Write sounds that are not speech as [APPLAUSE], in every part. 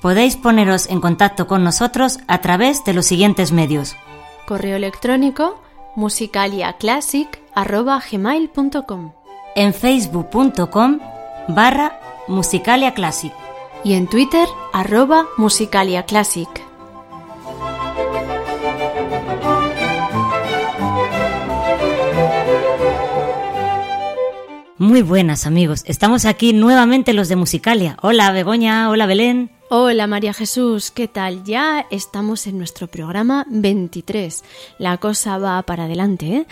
Podéis poneros en contacto con nosotros a través de los siguientes medios. Correo electrónico musicaliaclassic.gmail.com En facebook.com barra musicaliaclassic y en Twitter arroba musicaliaclassic. Muy buenas amigos, estamos aquí nuevamente los de Musicalia. Hola Begoña, hola Belén. Hola María Jesús, ¿qué tal? Ya estamos en nuestro programa 23. La cosa va para adelante, ¿eh?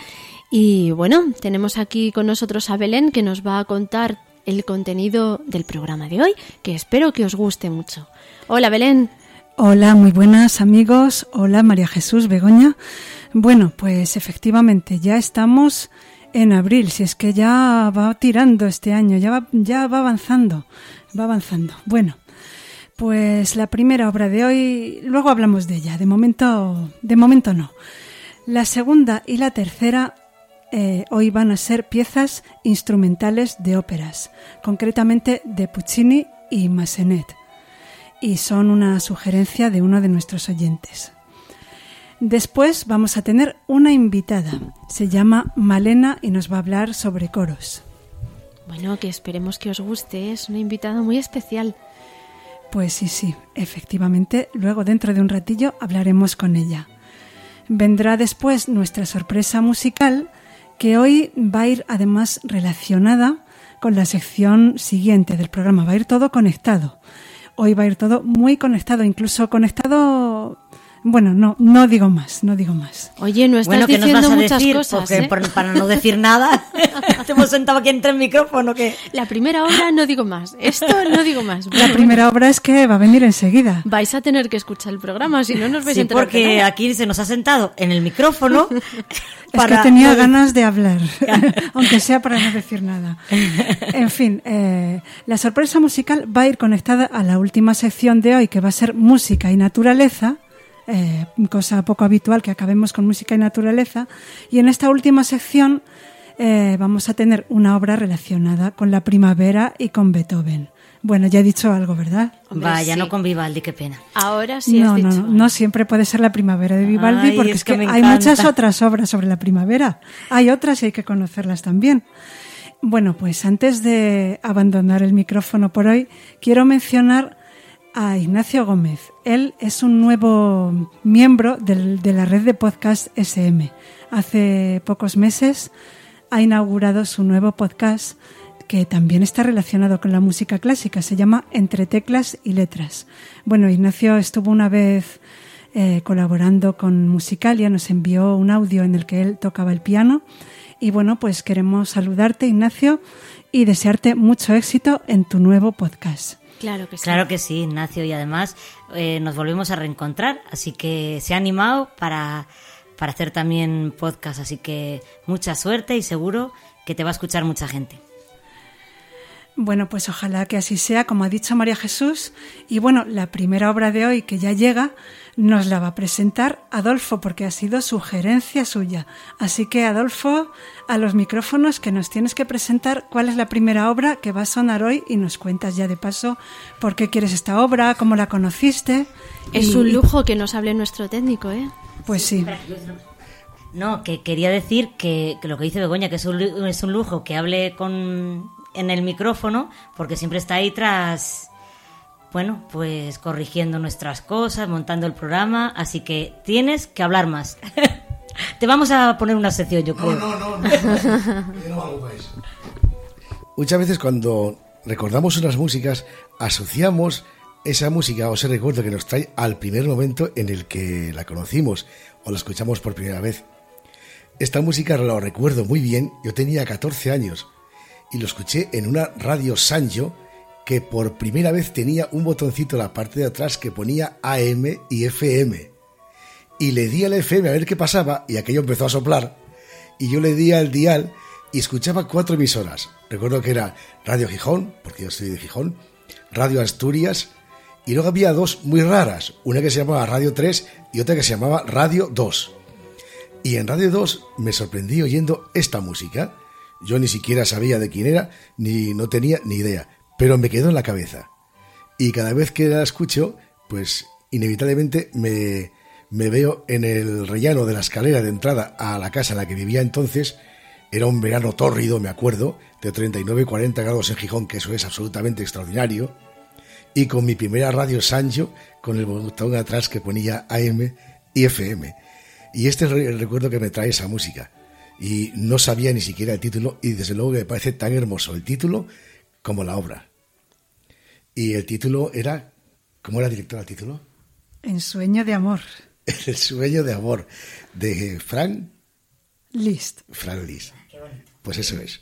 Y bueno, tenemos aquí con nosotros a Belén que nos va a contar el contenido del programa de hoy, que espero que os guste mucho. Hola Belén. Hola, muy buenas amigos. Hola María Jesús, Begoña. Bueno, pues efectivamente ya estamos en abril, si es que ya va tirando este año, ya va, ya va avanzando, va avanzando. Bueno, pues la primera obra de hoy, luego hablamos de ella, de momento, de momento no. La segunda y la tercera eh, hoy van a ser piezas instrumentales de óperas, concretamente de Puccini y Massenet, y son una sugerencia de uno de nuestros oyentes. Después vamos a tener una invitada, se llama Malena y nos va a hablar sobre coros. Bueno, que esperemos que os guste, es una invitada muy especial. Pues sí, sí, efectivamente, luego dentro de un ratillo hablaremos con ella. Vendrá después nuestra sorpresa musical, que hoy va a ir además relacionada con la sección siguiente del programa. Va a ir todo conectado. Hoy va a ir todo muy conectado, incluso conectado bueno, no, no digo más, no digo más. Oye, no estás diciendo muchas cosas, ¿eh? para no decir nada, [LAUGHS] [LAUGHS] te hemos sentado aquí entre el micrófono que... La primera obra no digo más, esto no digo más. La primera obra es que va a venir enseguida. Vais a tener que escuchar el programa, si no nos vais sí, a enterar porque aquí se nos ha sentado en el micrófono [LAUGHS] Es que tenía ganas de hablar, aunque sea para no decir nada. En fin, eh, la sorpresa musical va a ir conectada a la última sección de hoy, que va a ser música y naturaleza eh, cosa poco habitual que acabemos con música y naturaleza. Y en esta última sección eh, vamos a tener una obra relacionada con la primavera y con Beethoven. Bueno, ya he dicho algo, ¿verdad? Hombre, Vaya, sí. no con Vivaldi, qué pena. Ahora sí no, has no, dicho. no, no siempre puede ser la primavera de Vivaldi Ay, porque es es que hay muchas otras obras sobre la primavera. Hay otras y hay que conocerlas también. Bueno, pues antes de abandonar el micrófono por hoy, quiero mencionar a Ignacio Gómez. Él es un nuevo miembro de la red de podcast SM. Hace pocos meses ha inaugurado su nuevo podcast que también está relacionado con la música clásica. Se llama Entre teclas y letras. Bueno, Ignacio estuvo una vez eh, colaborando con Musicalia, nos envió un audio en el que él tocaba el piano. Y bueno, pues queremos saludarte, Ignacio, y desearte mucho éxito en tu nuevo podcast. Claro que sí. Claro que sí, Ignacio, y además eh, nos volvemos a reencontrar, así que se ha animado para, para hacer también podcast, así que mucha suerte y seguro que te va a escuchar mucha gente. Bueno, pues ojalá que así sea, como ha dicho María Jesús. Y bueno, la primera obra de hoy que ya llega nos la va a presentar Adolfo, porque ha sido sugerencia suya. Así que Adolfo, a los micrófonos que nos tienes que presentar cuál es la primera obra que va a sonar hoy y nos cuentas ya de paso por qué quieres esta obra, cómo la conociste. Es y- un lujo que nos hable nuestro técnico, ¿eh? Pues sí. No, que quería decir que, que lo que dice Begoña, que es un, es un lujo que hable con en el micrófono, porque siempre está ahí tras, bueno, pues corrigiendo nuestras cosas, montando el programa, así que tienes que hablar más. [LAUGHS] Te vamos a poner una sección, yo creo. Muchas veces cuando recordamos unas músicas, asociamos esa música o ese recuerdo que nos trae al primer momento en el que la conocimos o la escuchamos por primera vez. Esta música lo recuerdo muy bien, yo tenía 14 años y lo escuché en una radio Sanyo que por primera vez tenía un botoncito en la parte de atrás que ponía AM y FM. Y le di al FM a ver qué pasaba y aquello empezó a soplar y yo le di al dial y escuchaba cuatro emisoras. Recuerdo que era Radio Gijón, porque yo soy de Gijón, Radio Asturias, y luego había dos muy raras, una que se llamaba Radio 3 y otra que se llamaba Radio 2. Y en Radio 2 me sorprendí oyendo esta música. Yo ni siquiera sabía de quién era, ni no tenía ni idea, pero me quedó en la cabeza. Y cada vez que la escucho, pues inevitablemente me, me veo en el rellano de la escalera de entrada a la casa en la que vivía entonces. Era un verano tórrido, me acuerdo, de 39-40 grados en Gijón, que eso es absolutamente extraordinario. Y con mi primera radio Sancho, con el botón atrás que ponía AM y FM. Y este es el recuerdo que me trae esa música. Y no sabía ni siquiera el título, y desde luego que me parece tan hermoso el título como la obra. Y el título era. ¿Cómo era director el título? En sueño de amor. [LAUGHS] El sueño de amor de Frank List. Frank Liszt. Pues eso es.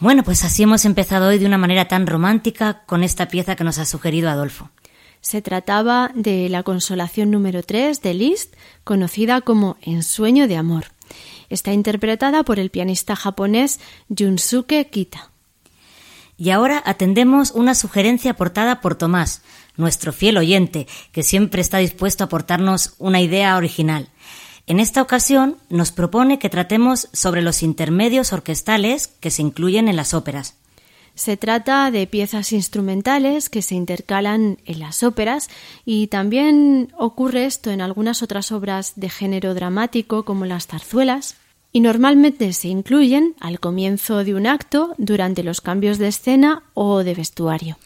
Bueno, pues así hemos empezado hoy de una manera tan romántica con esta pieza que nos ha sugerido Adolfo. Se trataba de la consolación número 3 de Liszt, conocida como Ensueño de Amor. Está interpretada por el pianista japonés Junsuke Kita. Y ahora atendemos una sugerencia aportada por Tomás, nuestro fiel oyente, que siempre está dispuesto a aportarnos una idea original. En esta ocasión nos propone que tratemos sobre los intermedios orquestales que se incluyen en las óperas. Se trata de piezas instrumentales que se intercalan en las óperas y también ocurre esto en algunas otras obras de género dramático como las zarzuelas y normalmente se incluyen al comienzo de un acto, durante los cambios de escena o de vestuario.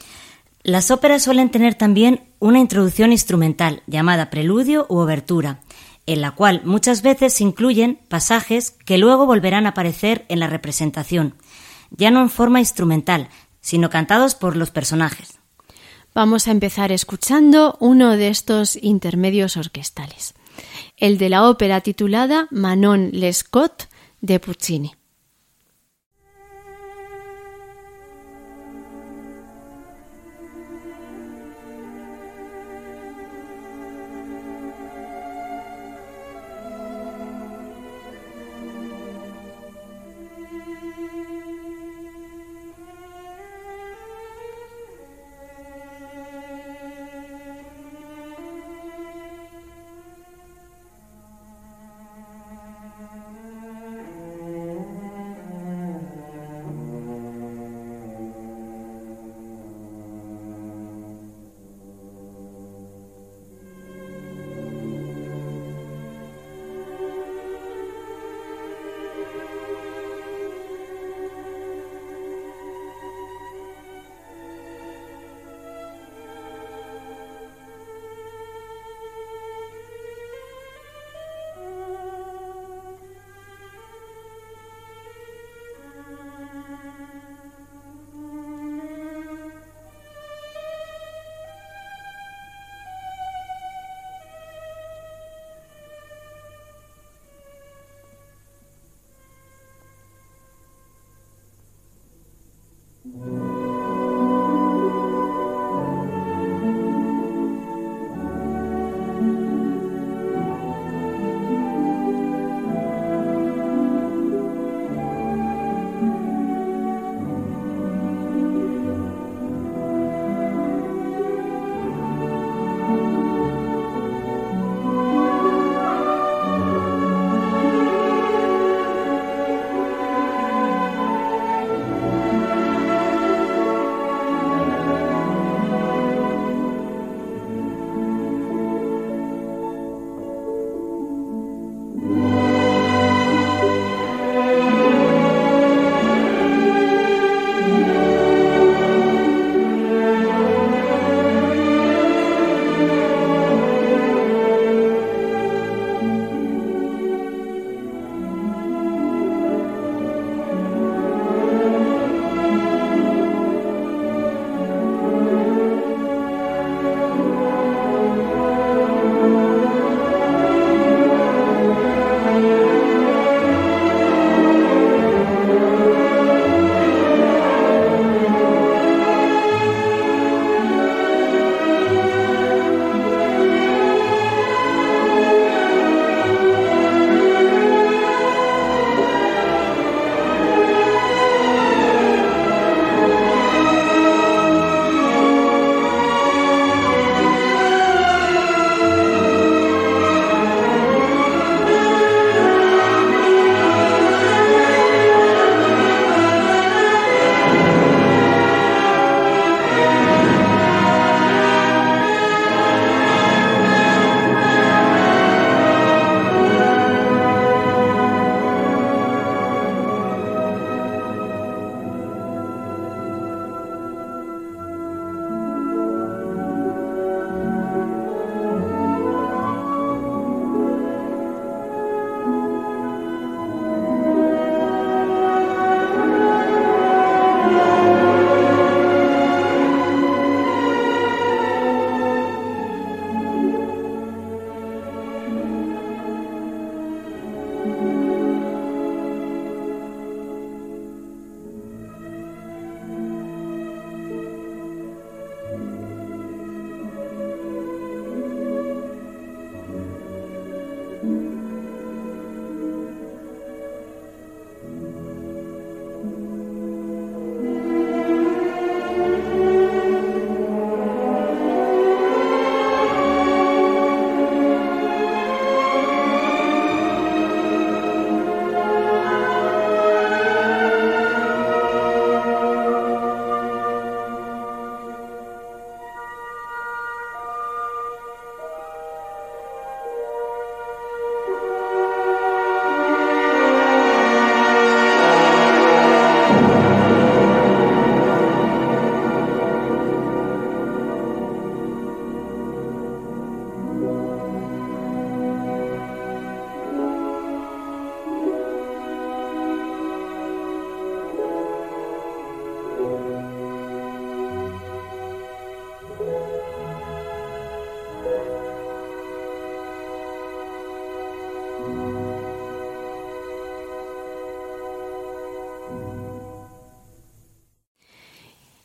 Las óperas suelen tener también una introducción instrumental llamada preludio u obertura en la cual muchas veces se incluyen pasajes que luego volverán a aparecer en la representación, ya no en forma instrumental, sino cantados por los personajes. Vamos a empezar escuchando uno de estos intermedios orquestales, el de la ópera titulada Manon Lescaut de Puccini.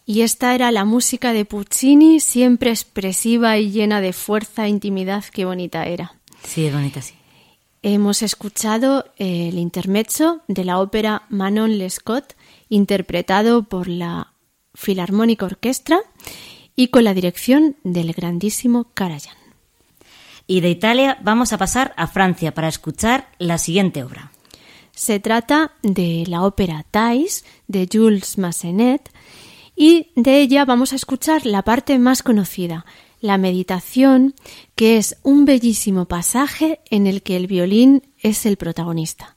Y esta era la música de Puccini, siempre expresiva y llena de fuerza e intimidad. Qué bonita era. Sí, es bonita, sí. Hemos escuchado el intermezzo de la ópera Manon Lescaut, interpretado por la Filarmónica Orquestra y con la dirección del grandísimo Karajan. Y de Italia vamos a pasar a Francia para escuchar la siguiente obra. Se trata de la ópera Thais de Jules Massenet y de ella vamos a escuchar la parte más conocida, la meditación, que es un bellísimo pasaje en el que el violín es el protagonista.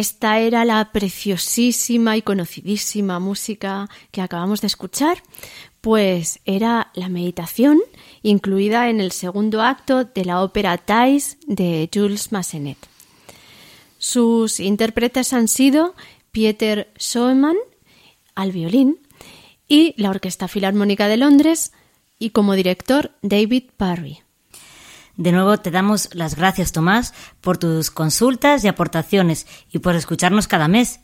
Esta era la preciosísima y conocidísima música que acabamos de escuchar, pues era la meditación incluida en el segundo acto de la ópera Thais de Jules Massenet. Sus intérpretes han sido Pieter Schoeman al violín y la Orquesta Filarmónica de Londres y como director David Parry. De nuevo te damos las gracias, Tomás, por tus consultas y aportaciones y por escucharnos cada mes.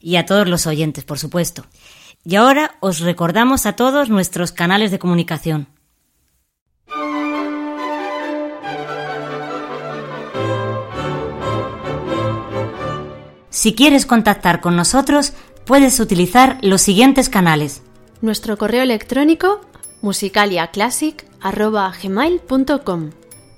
Y a todos los oyentes, por supuesto. Y ahora os recordamos a todos nuestros canales de comunicación. Si quieres contactar con nosotros, puedes utilizar los siguientes canales. Nuestro correo electrónico musicaliaclassic.gmail.com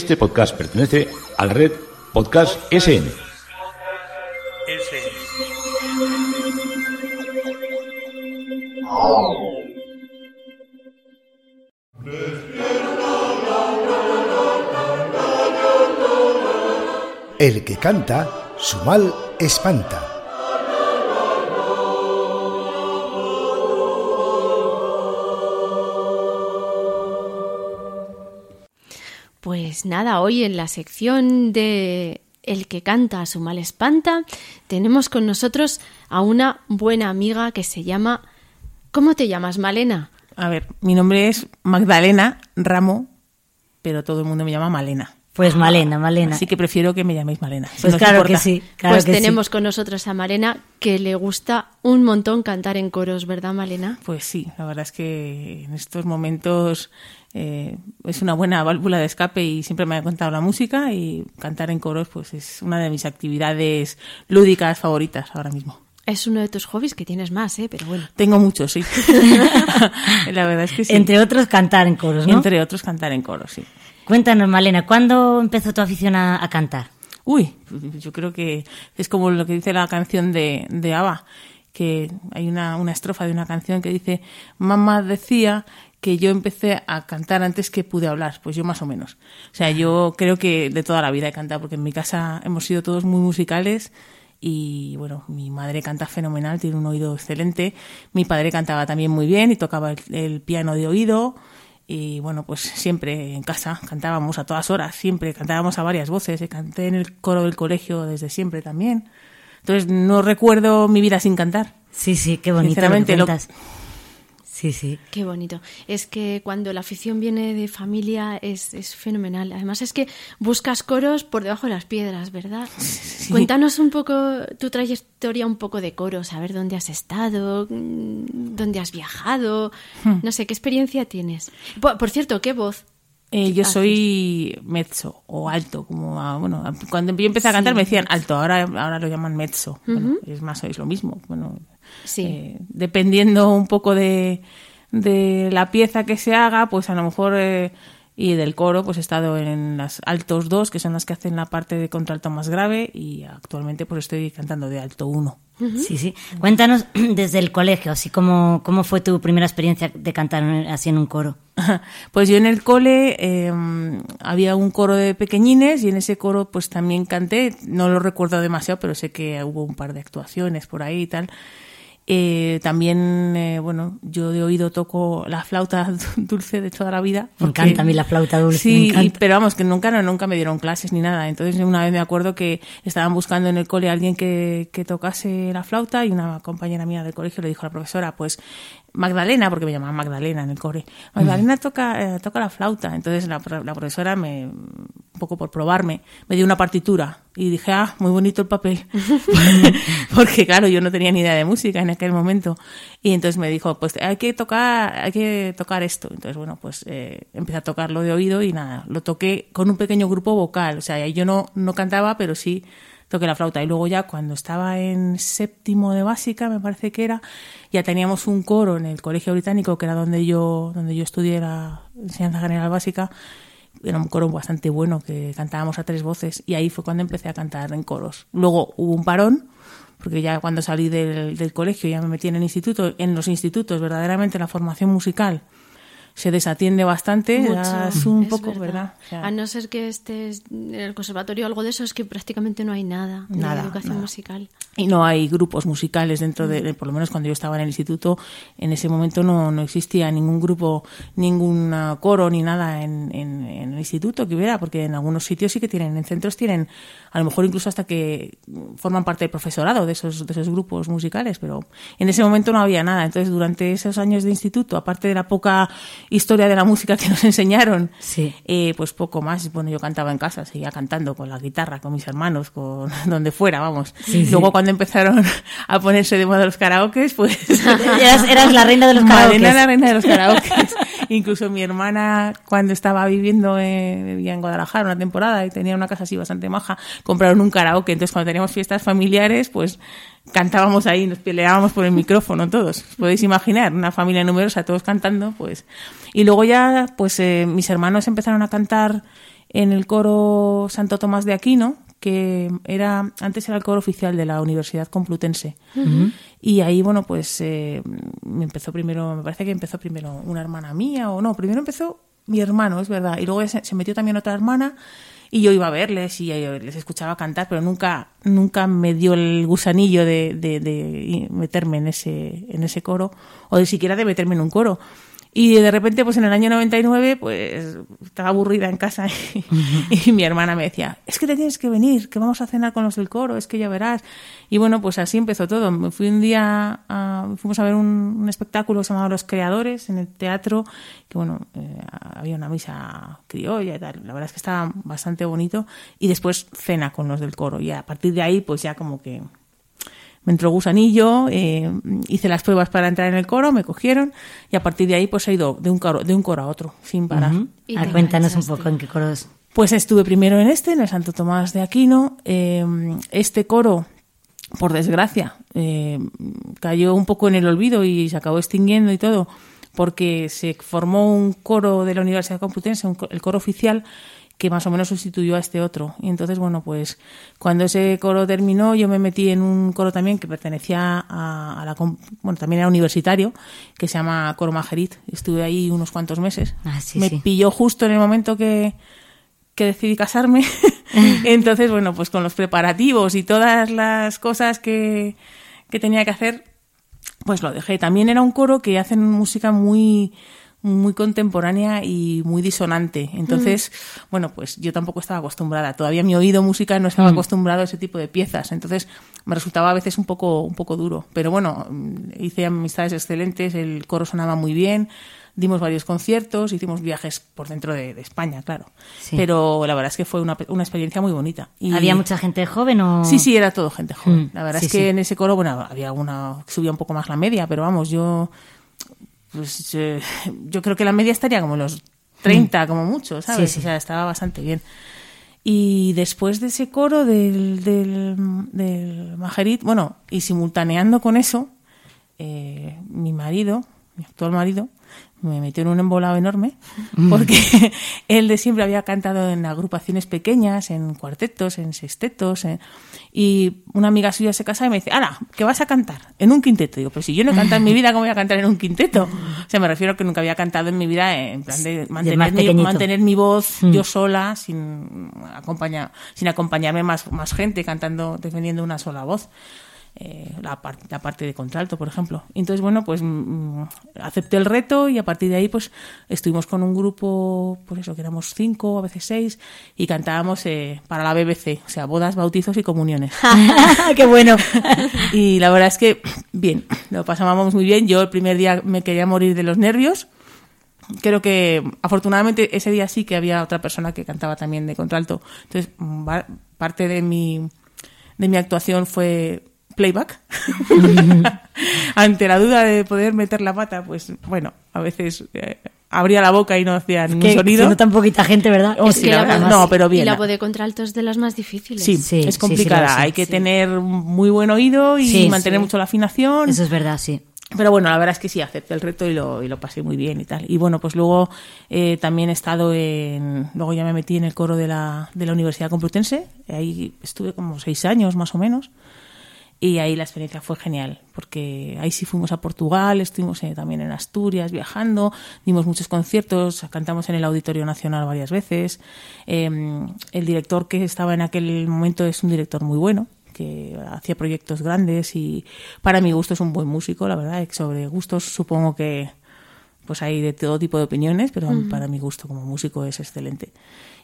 Este podcast pertenece a la red Podcast SN. El que canta, su mal espanta. Pues nada, hoy en la sección de El que canta a su mal espanta, tenemos con nosotros a una buena amiga que se llama... ¿Cómo te llamas, Malena? A ver, mi nombre es Magdalena Ramo, pero todo el mundo me llama Malena. Pues Malena, Malena. Así que prefiero que me llaméis Malena. si Pues claro importa. que sí. Claro pues que sí. tenemos con nosotros a Malena que le gusta un montón cantar en coros, ¿verdad, Malena? Pues sí, la verdad es que en estos momentos eh, es una buena válvula de escape y siempre me ha contado la música y cantar en coros pues es una de mis actividades lúdicas favoritas ahora mismo. Es uno de tus hobbies que tienes más, ¿eh? Pero bueno. Tengo muchos, sí. [LAUGHS] [LAUGHS] la verdad es que sí. Entre otros, cantar en coros, ¿no? Entre otros, cantar en coros, sí. Cuéntanos, Malena, ¿cuándo empezó tu afición a, cantar? Uy, yo creo que es como lo que dice la canción de, de ABBA, que hay una, una estrofa de una canción que dice, mamá decía que yo empecé a cantar antes que pude hablar, pues yo más o menos. O sea, yo creo que de toda la vida he cantado, porque en mi casa hemos sido todos muy musicales y bueno, mi madre canta fenomenal, tiene un oído excelente, mi padre cantaba también muy bien y tocaba el piano de oído y bueno, pues siempre en casa cantábamos a todas horas, siempre cantábamos a varias voces, canté en el coro del colegio desde siempre también. Entonces no recuerdo mi vida sin cantar. Sí, sí, qué bonito lo Sinceramente. Sí, sí. Qué bonito. Es que cuando la afición viene de familia es, es fenomenal. Además es que buscas coros por debajo de las piedras, ¿verdad? Cuéntanos un poco tu trayectoria, un poco de coros, a ver dónde has estado, mm, dónde has viajado, Hmm. no sé, ¿qué experiencia tienes? Por, por cierto, ¿qué voz? Eh, yo soy mezzo o alto, como a- bueno, a- cuando yo empecé a cantar Sí. me decían alto, ahora, ahora lo llaman mezzo. Bueno, es más, es lo mismo. Bueno, Sí. eh, dependiendo un poco de, de la pieza que se haga, pues a lo mejor eh, y del coro, pues he estado en las altos 2, que son las que hacen la parte de contralto más grave, y actualmente pues estoy cantando de alto 1. Sí, sí. Cuéntanos [CLEARS THROAT] desde el colegio, así como cómo fue tu primera experiencia de cantar así en un coro. [LAUGHS] Pues yo en el cole eh, había un coro de pequeñines y en ese coro pues también canté, no lo recuerdo demasiado, pero sé que hubo un par de actuaciones por ahí y tal. Eh, también, eh, bueno, yo de oído toco la flauta [LAUGHS] dulce de toda la vida. Me porque- encanta a mí la flauta dulce, me Sí, y- pero vamos, que nunca, no, nunca me dieron clases ni nada. Entonces una vez me acuerdo que estaban buscando en el cole a alguien que, que tocase la flauta y una compañera mía del colegio le dijo a la profesora, pues Magdalena, porque me llamaban Magdalena en el core, Magdalena toca, eh, toca la flauta. Entonces la, pro- la profesora, me, un poco por probarme, me dio una partitura y dije, ah, muy bonito el papel. [LAUGHS] [LAUGHS] porque claro, yo no tenía ni idea de música en aquel momento. Y entonces me dijo, pues hay que tocar, hay que tocar esto. Entonces, bueno, pues eh, empecé a tocarlo de oído y nada, lo toqué con un pequeño grupo vocal. O sea, yo no, no cantaba, pero sí toqué la flauta. Y luego ya cuando estaba en séptimo de básica, me parece que era, ya teníamos un coro en el colegio británico, que era donde yo, donde yo estudié la enseñanza general básica. Era un coro bastante bueno, que cantábamos a tres voces, y ahí fue cuando empecé a cantar en coros. Luego hubo un parón, porque ya cuando salí del, del colegio ya me metí en el instituto, en los institutos, verdaderamente la formación musical se desatiende bastante, Mucho, es un es poco, ¿verdad? O sea, A no ser que estés en el conservatorio o algo de eso, es que prácticamente no hay nada, Nada, de educación nada. musical. y no hay grupos musicales dentro de, por lo menos cuando yo estaba en el instituto, en ese momento no, no existía ningún grupo, ningún coro ni nada en, en- en el instituto que hubiera, porque en algunos sitios sí que tienen, en centros tienen, a lo mejor incluso hasta que forman parte del profesorado de esos, de esos grupos musicales, pero en ese momento no había nada. Entonces, durante esos años de instituto, aparte de la poca historia de la música que nos [LAUGHS] enseñaron, eh, pues poco más. Bueno, yo cantaba en casa, seguía cantando con la guitarra, con mis hermanos, con [LAUGHS] donde fuera, vamos. Sí, sí. Luego cuando empezaron a ponerse de moda los karaokes, pues... [LAUGHS] Eras- eras la reina de los Madre, karaokes. era la reina de los karaokes. [LAUGHS] Incluso mi hermana, cuando estaba viviendo en, vivía en Guadalajara una temporada y tenía una casa así bastante maja, compraron un karaoke. Entonces, cuando teníamos fiestas familiares, pues cantábamos ahí, nos peleábamos por el micrófono todos. Os podéis imaginar, una familia numerosa, todos cantando, pues. Y luego ya, pues eh, mis hermanos empezaron a cantar en el coro Santo Tomás de Aquino, que era antes era el coro oficial de la Universidad Complutense. Y ahí, bueno, pues eh, me empezó primero, me parece que empezó primero una hermana mía, o no, primero empezó mi hermano, es verdad, y luego se, se metió también otra hermana, y yo iba a verles y les escuchaba cantar, pero nunca, nunca me dio el gusanillo de, de, de meterme en ese, en ese coro, o de siquiera de meterme en un coro. Y de repente, pues en el año 99, pues estaba aburrida en casa y, y mi hermana me decía, es que te tienes que venir, que vamos a cenar con los del coro, es que ya verás. Y bueno, pues así empezó todo. Me fui un día, a- fuimos a ver un, un espectáculo que se llamaba Los Creadores en el teatro, que bueno, eh, había una misa criolla y tal. La verdad es que estaba bastante bonito. Y después cena con los del coro. Y a partir de ahí, pues ya como que me entró gusanillo, eh, hice las pruebas para entrar en el coro, me cogieron y a partir de ahí pues he ido de un coro, de un coro a otro, sin parar. Ujú. Ah, cuéntanos un poco en qué coros. Pues estuve primero en este, en el Santo Tomás de Aquino. Eh, este coro, por desgracia, eh, cayó un poco en el olvido y se acabó extinguiendo y todo, porque se formó un coro de la Universidad Complutense, un el coro oficial, que más o menos sustituyó a este otro. Y entonces, bueno, pues cuando ese coro terminó, yo me metí en un coro también que pertenecía a, a la... Bueno, también era universitario, que se llama Coro Majerit. Estuve ahí unos cuantos meses. Ah, sí, me sí. pilló justo en el momento que, que decidí casarme. [LAUGHS] [LAUGHS] Entonces, bueno, pues con los preparativos y todas las cosas que, que tenía que hacer, pues lo dejé. También era un coro que hacen música muy muy contemporánea y muy disonante. Entonces, bueno, pues yo tampoco estaba acostumbrada. Todavía mi oído musical no estaba Mm. acostumbrado a ese tipo de piezas. Entonces, me resultaba a veces un poco, un poco duro. Pero bueno, mm, hice amistades excelentes, el coro sonaba muy bien, dimos varios conciertos, hicimos viajes por dentro de, de España, claro. Sí. Pero la verdad es que fue una, una experiencia muy bonita. Y- ¿Había mucha gente joven o...? Sí, sí, era todo gente joven. Mm, La verdad sí, es que sí. en ese coro, bueno, había alguna que subía un poco más la media, pero vamos, yo pues eh, yo creo que la media estaría como los 30 como mucho, ¿sabes? Mm. Sí, sí. O sea, estaba bastante bien. Y después de ese coro del, del, del Majerit, bueno, y simultaneando con eso, eh, mi marido, mi actual marido, me metió en un embolado enorme porque [LAUGHS] él de siempre había cantado en agrupaciones pequeñas, en cuartetos, en sextetos, en- y una amiga suya se casa y me dice, Ana, ¿qué vas a cantar? En un quinteto. Digo, pero si yo no he cantado en mi vida, ¿cómo voy a cantar en un quinteto? O sea, me refiero a que nunca había cantado en mi vida en plan de mantener, mi, mantener mi voz Mm. yo sola, sin, acompañar, sin acompañarme más, más gente cantando, defendiendo una sola voz eh, la, par- la parte de contralto, por ejemplo. Entonces, bueno, pues mm, acepté el reto y a partir de ahí, pues estuvimos con un grupo, pues eso, que éramos cinco, a veces seis, y cantábamos eh, para la BBC, o sea, bodas, bautizos y comuniones. [LAUGHS] [LAUGHS] ¡Qué bueno! [LAUGHS] y la verdad es que, bien, lo pasábamos muy bien. Yo el primer día me quería morir de los nervios. Creo que afortunadamente ese día sí que había otra persona que cantaba también de contralto. Entonces, mm, parte de mi, de mi actuación fue playback. [LAUGHS] Ante la duda de poder meter la pata, pues bueno, a veces eh, abría la boca y no hacía ningún Que sonido. siendo tan poquita gente, ¿verdad? Oh, sí, la la verdad, no, pero bien. Y la voz de contralto es de las más difíciles. Sí, Sí, sí, es sí, complicada. lo sé, Hay que sí. tener muy buen oído y Sí, mantener sí. mucho la afinación. Eso es verdad, sí. Pero bueno, la verdad es que sí, acepté el reto y lo, y lo pasé muy bien y tal. Y bueno, pues luego eh, también he estado en... Luego ya me metí en el coro de la, de la Universidad Complutense. Ahí estuve como seis años más o menos. Y ahí la experiencia fue genial, porque ahí sí fuimos a Portugal, estuvimos eh, también en Asturias viajando, dimos muchos conciertos, cantamos en el Auditorio Nacional varias veces. Eh, el director que estaba en aquel momento es un director muy bueno, que hacía proyectos grandes y para mi gusto es un buen músico, la verdad. Sobre gustos supongo que pues hay de todo tipo de opiniones, pero para mi gusto como músico es excelente.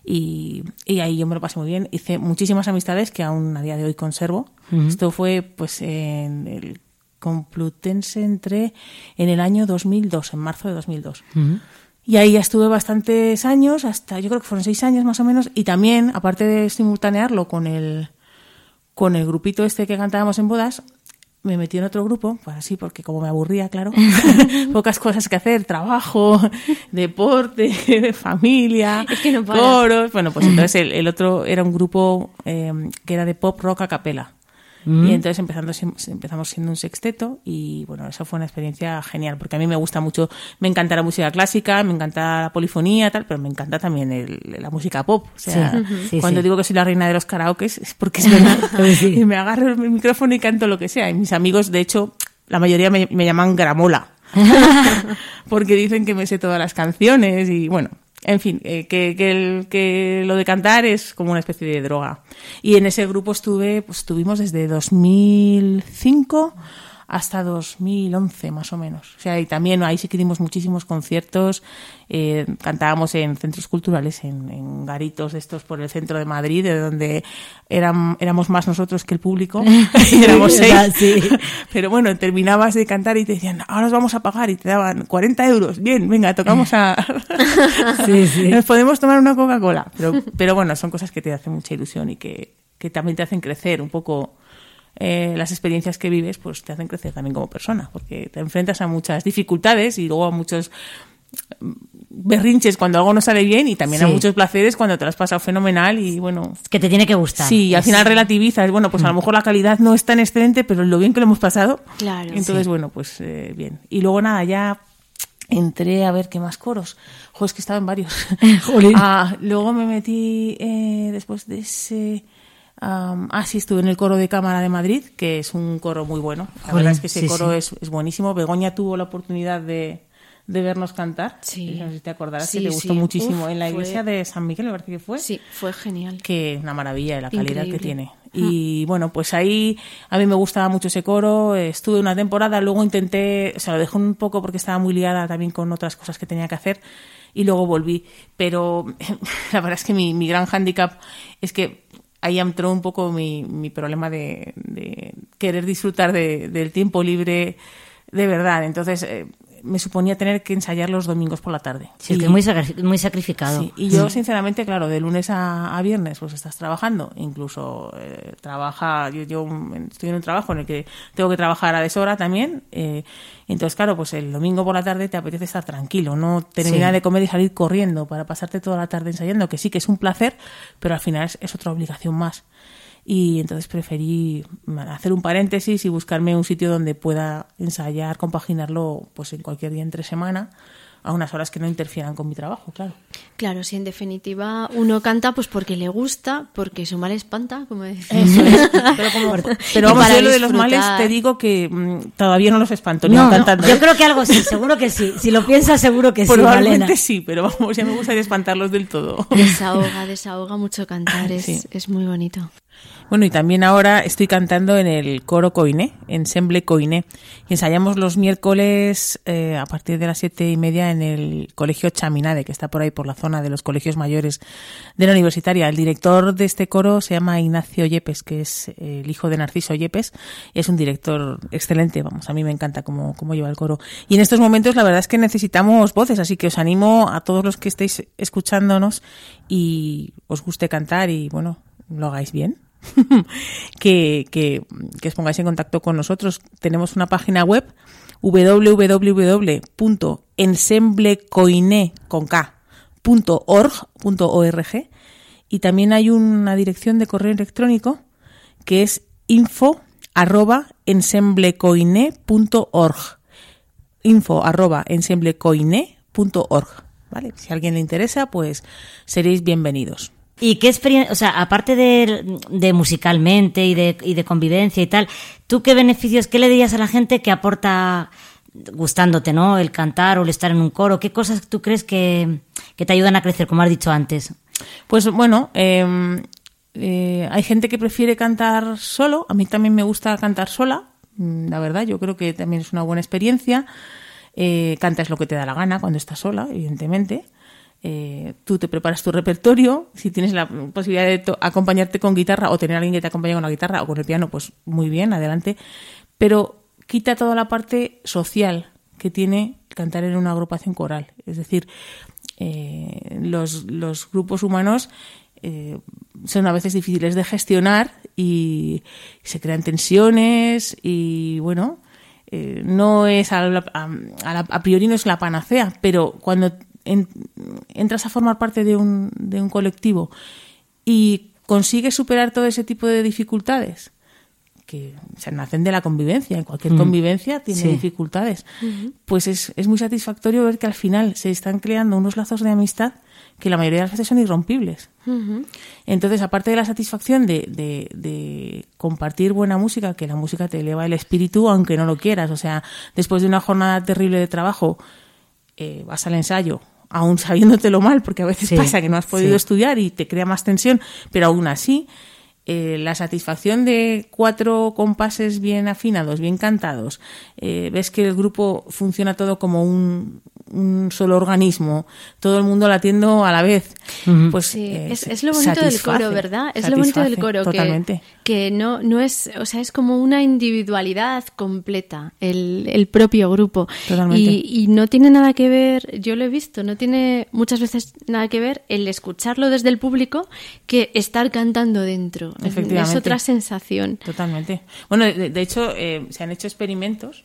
Y, y ahí yo me lo pasé muy bien. Hice muchísimas amistades que aún a día de hoy conservo. Ujú. Esto fue pues en el Complutense entré en el año 2002, en marzo de 2002. Y ahí ya estuve bastantes años, hasta yo creo que fueron seis años más o menos, y también, aparte de simultanearlo con el, con el grupito este que cantábamos en bodas, me metí en otro grupo, pues así, porque como me aburría, claro, [LAUGHS] [LAUGHS] pocas cosas que hacer, trabajo, [LAUGHS] deporte, familia, Es que no paras. coros, bueno, pues entonces el, el otro era un grupo eh, que era de pop rock a capela. Mm. Y entonces empezando, empezamos siendo un sexteto y bueno, eso fue una experiencia genial porque a mí me gusta mucho, me encanta la música clásica, me encanta la polifonía, tal, pero me encanta también el- la música pop. O sea, Sí. Ujú. Sí, cuando sí. digo que soy la reina de los karaokes es porque es verdad. [LAUGHS] Y me agarro el micrófono y canto lo que sea. Y mis amigos, de hecho, la mayoría me, me llaman gramola. [LAUGHS] [LAUGHS] porque dicen que me sé todas las canciones y bueno, en fin, eh, que, que, que lo de cantar es como una especie de droga. Y en ese grupo estuve, pues estuvimos desde 2005 hasta 2011 más o menos. O sea, y también ahí sí que dimos muchísimos conciertos, eh, cantábamos en centros culturales, en, en garitos estos por el centro de Madrid, de donde eran, éramos más nosotros que el público, [LAUGHS] [LAUGHS] éramos seis. [LAUGHS] Pero bueno, terminabas de cantar y te decían, ahora os vamos a pagar y te daban 40 euros. Bien, venga, tocamos a... Sí, sí. Nos podemos tomar una Coca-Cola. Pero, pero bueno, son cosas que te hacen mucha ilusión y que, que también te hacen crecer un poco. Eh, las experiencias que vives, pues te hacen crecer también como persona, porque te enfrentas a muchas dificultades y luego a muchos mm, berrinches cuando algo no sale bien y también a muchos placeres cuando te lo has pasado fenomenal y bueno, Que te tiene que gustar. Sí, y al final relativizas. Bueno, pues a lo mejor la calidad no es tan excelente, pero lo bien que lo hemos pasado. Claro. Entonces, Sí. bueno, pues eh, bien. Y luego nada, ya entré a ver qué más coros. Joder, es que estaba en varios. [LAUGHS] Ah, luego me metí eh, después de ese. Am, ah, sí, estuve en el coro de Cámara de Madrid, que es un coro muy bueno. La verdad es que ese sí, coro sí. Es, es buenísimo. Begoña tuvo la oportunidad de, de vernos cantar. Sí. No sé si te acordarás Sí, que te gustó sí. muchísimo. Uf, en la fue- iglesia de San Miguel, me parece que fue Sí, fue genial. que una maravilla de la calidad Increíble. que tiene. Y bueno, pues ahí a mí me gustaba mucho ese coro, estuve una temporada, luego intenté, o sea, lo dejé un poco porque estaba muy liada también con otras cosas que tenía que hacer y luego volví. Pero [LAUGHS] la verdad es que mi, mi gran hándicap es que ahí entró un poco mi, mi problema de, de querer disfrutar de- del tiempo libre de verdad. Entonces eh, me suponía tener que ensayar los domingos por la tarde. Sí, Y- que muy, muy sacrificado. Sí, y yo, [LAUGHS] sinceramente, claro, de lunes a, a viernes, pues estás trabajando. Incluso eh, trabaja, yo, yo estoy en un trabajo en el que tengo que trabajar a deshora también. eh, entonces, claro, pues el domingo por la tarde te apetece estar tranquilo, no terminar Sí. de comer y salir corriendo para pasarte toda la tarde ensayando, que sí que es un placer, pero al final es, es otra obligación más. Y entonces preferí mm, hacer un paréntesis y buscarme un sitio donde pueda ensayar, compaginarlo pues en cualquier día entre semana, a unas horas que no interfieran con mi trabajo, claro. Claro, si en definitiva uno canta pues porque le gusta, porque su mal espanta, como decía. Eso es. [LAUGHS] Pero, como- pero vamos, para yo lo de los males te digo que mm, todavía no los espanto ni No, no, cantando. yo creo que algo sí, seguro que sí. Si lo piensas, seguro que sí, Probablemente Malena. sí, pero vamos, ya me gustaría espantarlos del todo. Desahoga, desahoga mucho cantar, [LAUGHS] es, Sí. es muy bonito. Bueno, y también ahora estoy cantando en el coro Coiné, Ensemble Coiné. Y ensayamos los miércoles eh, a partir de las siete y media en el colegio Chaminade, que está por ahí por la zona de los colegios mayores de la universitaria. El director de este coro se llama Ignacio Yepes, que es el hijo de Narciso Yepes, y es un director excelente, vamos, a mí me encanta cómo, cómo lleva el coro. Y en estos momentos la verdad es que necesitamos voces, así que os animo a todos los que estéis escuchándonos y os guste cantar y bueno, lo hagáis bien. [LAUGHS] que, que, que os pongáis en contacto con nosotros. Tenemos una página web www.ensemblecoine.org y también hay una dirección de correo electrónico que es info arroba ensemblecoine.org info arroba ensemblecoine.org ¿vale? Si a alguien le interesa, pues seréis bienvenidos. ¿Y qué experiencia, o sea, aparte de, de musicalmente y de, y de convivencia y tal, ¿tú qué beneficios, qué le dirías a la gente que aporta gustándote, ¿no? El cantar o el estar en un coro, ¿qué cosas tú crees que, que te ayudan a crecer, como has dicho antes? Pues bueno, eh, eh, hay gente que prefiere cantar solo, a mí también me gusta cantar sola, mm, la verdad, yo creo que también es una buena experiencia. Eh, cantas lo que te da la gana cuando estás sola, evidentemente. Eh, tú te preparas tu repertorio, si tienes la posibilidad de acompañarte con guitarra o tener a alguien que te acompañe con la guitarra o con el piano, pues muy bien, adelante. Pero quita toda la parte social que tiene cantar en una agrupación coral. Es decir, eh, los, los grupos humanos eh, son a veces difíciles de gestionar y se crean tensiones y bueno, eh, no es a, a- a priori no es la panacea, pero cuando en- entras a formar parte de un, de un colectivo y consigues superar todo ese tipo de dificultades, que se nacen de la convivencia, en cualquier Mm. convivencia tiene Sí. dificultades, pues es, es muy satisfactorio ver que al final se están creando unos lazos de amistad que la mayoría de las veces son irrompibles. Entonces, aparte de la satisfacción de, de- de compartir buena música, que la música te eleva el espíritu aunque no lo quieras, o sea, después de una jornada terrible de trabajo, eh, vas al ensayo, aún sabiéndotelo mal, porque a veces Sí, pasa que no has podido sí. estudiar y te crea más tensión, pero aún así, eh, la satisfacción de cuatro compases bien afinados, bien cantados, eh, ves que el grupo funciona todo como un, un solo organismo, todo el mundo latiendo a la vez, pues Sí, eh, es, es lo bonito del coro, ¿verdad? Es lo bonito del coro que, Totalmente. que no, no es, o sea, es como una individualidad completa, el, el propio grupo. Totalmente. Y, y no tiene nada que ver, yo lo he visto, no tiene muchas veces nada que ver el escucharlo desde el público que estar cantando dentro. Efectivamente. Es otra sensación. Totalmente. Bueno, de, de hecho, eh, se han hecho experimentos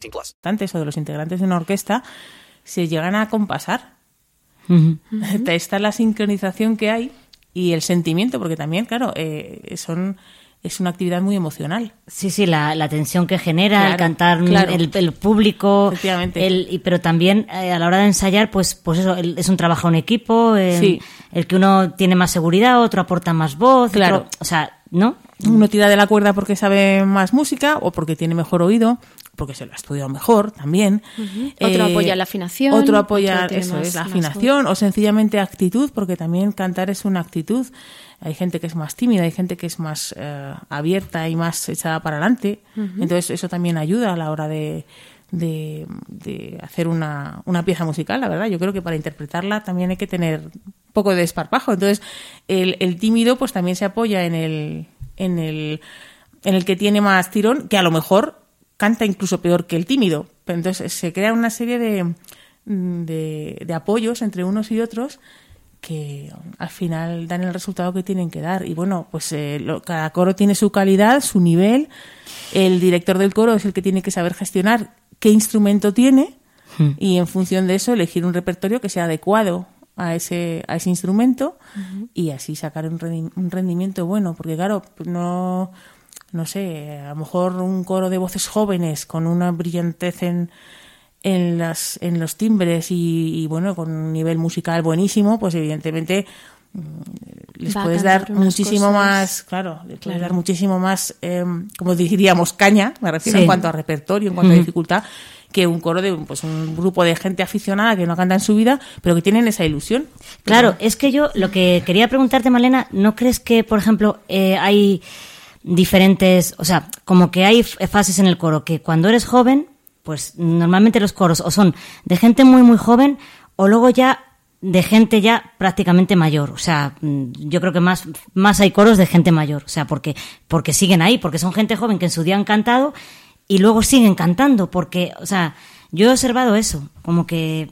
18 plus. o de los integrantes de una orquesta se llegan a compasar. Está la sincronización que hay y el sentimiento, porque también, claro, eh, son es una actividad muy emocional. Sí, sí, la, la tensión que genera Claro, el cantar claro. el, el público, Efectivamente. el, y- pero también eh, a la hora de ensayar, pues, pues eso, el- es un trabajo en equipo, eh, Sí. el que uno tiene más seguridad, otro aporta más voz, Claro. otro- o sea, ¿no? Uno tira de la cuerda porque sabe más música o porque tiene mejor oído, porque se lo ha estudiado mejor también. Otro Eh, apoya la afinación, Otro apoya, eso más- es, la afinación o sencillamente actitud, porque también cantar es una actitud. Hay gente que es más tímida, hay gente que es más eh, abierta y más echada para adelante. Entonces eso también ayuda a la hora de, de, de hacer una, una pieza musical, la verdad. Yo creo que para interpretarla también hay que tener un poco de desparpajo. Entonces el, el tímido pues también se apoya en el, en el en el que tiene más tirón, que a lo mejor canta incluso peor que el tímido. Pero entonces se crea una serie de, de, de apoyos entre unos y otros que al final dan el resultado que tienen que dar. Y bueno, pues eh, lo- cada coro tiene su calidad, su nivel. El director del coro es el que tiene que saber gestionar qué instrumento tiene y en función de eso elegir un repertorio que sea adecuado a ese, a ese instrumento y así sacar un, rendi- un rendimiento bueno. Porque claro, no, no sé, a lo mejor un coro de voces jóvenes con una brillantez en, en, las, en los timbres y, y, bueno, con un nivel musical buenísimo, pues evidentemente mm, les Va puedes dar muchísimo cosas- más, claro, les puedes dar muchísimo más, eh, como diríamos, caña, me refiero Sí. en cuanto a repertorio, en cuanto a dificultad, que un coro de pues un grupo de gente aficionada que no canta en su vida, pero que tienen esa ilusión. Claro, es que yo lo que quería preguntarte, Malena, ¿no crees que, por ejemplo, eh, hay diferentes, o sea, como que hay fases en el coro, que cuando eres joven, pues normalmente los coros o son de gente muy, muy joven, o luego ya de gente ya prácticamente mayor. O sea, mm, yo creo que más, más hay coros de gente mayor. O sea, porque, porque siguen ahí, porque son gente joven que en su día han cantado y luego siguen cantando. Porque, o sea, yo he observado eso, como que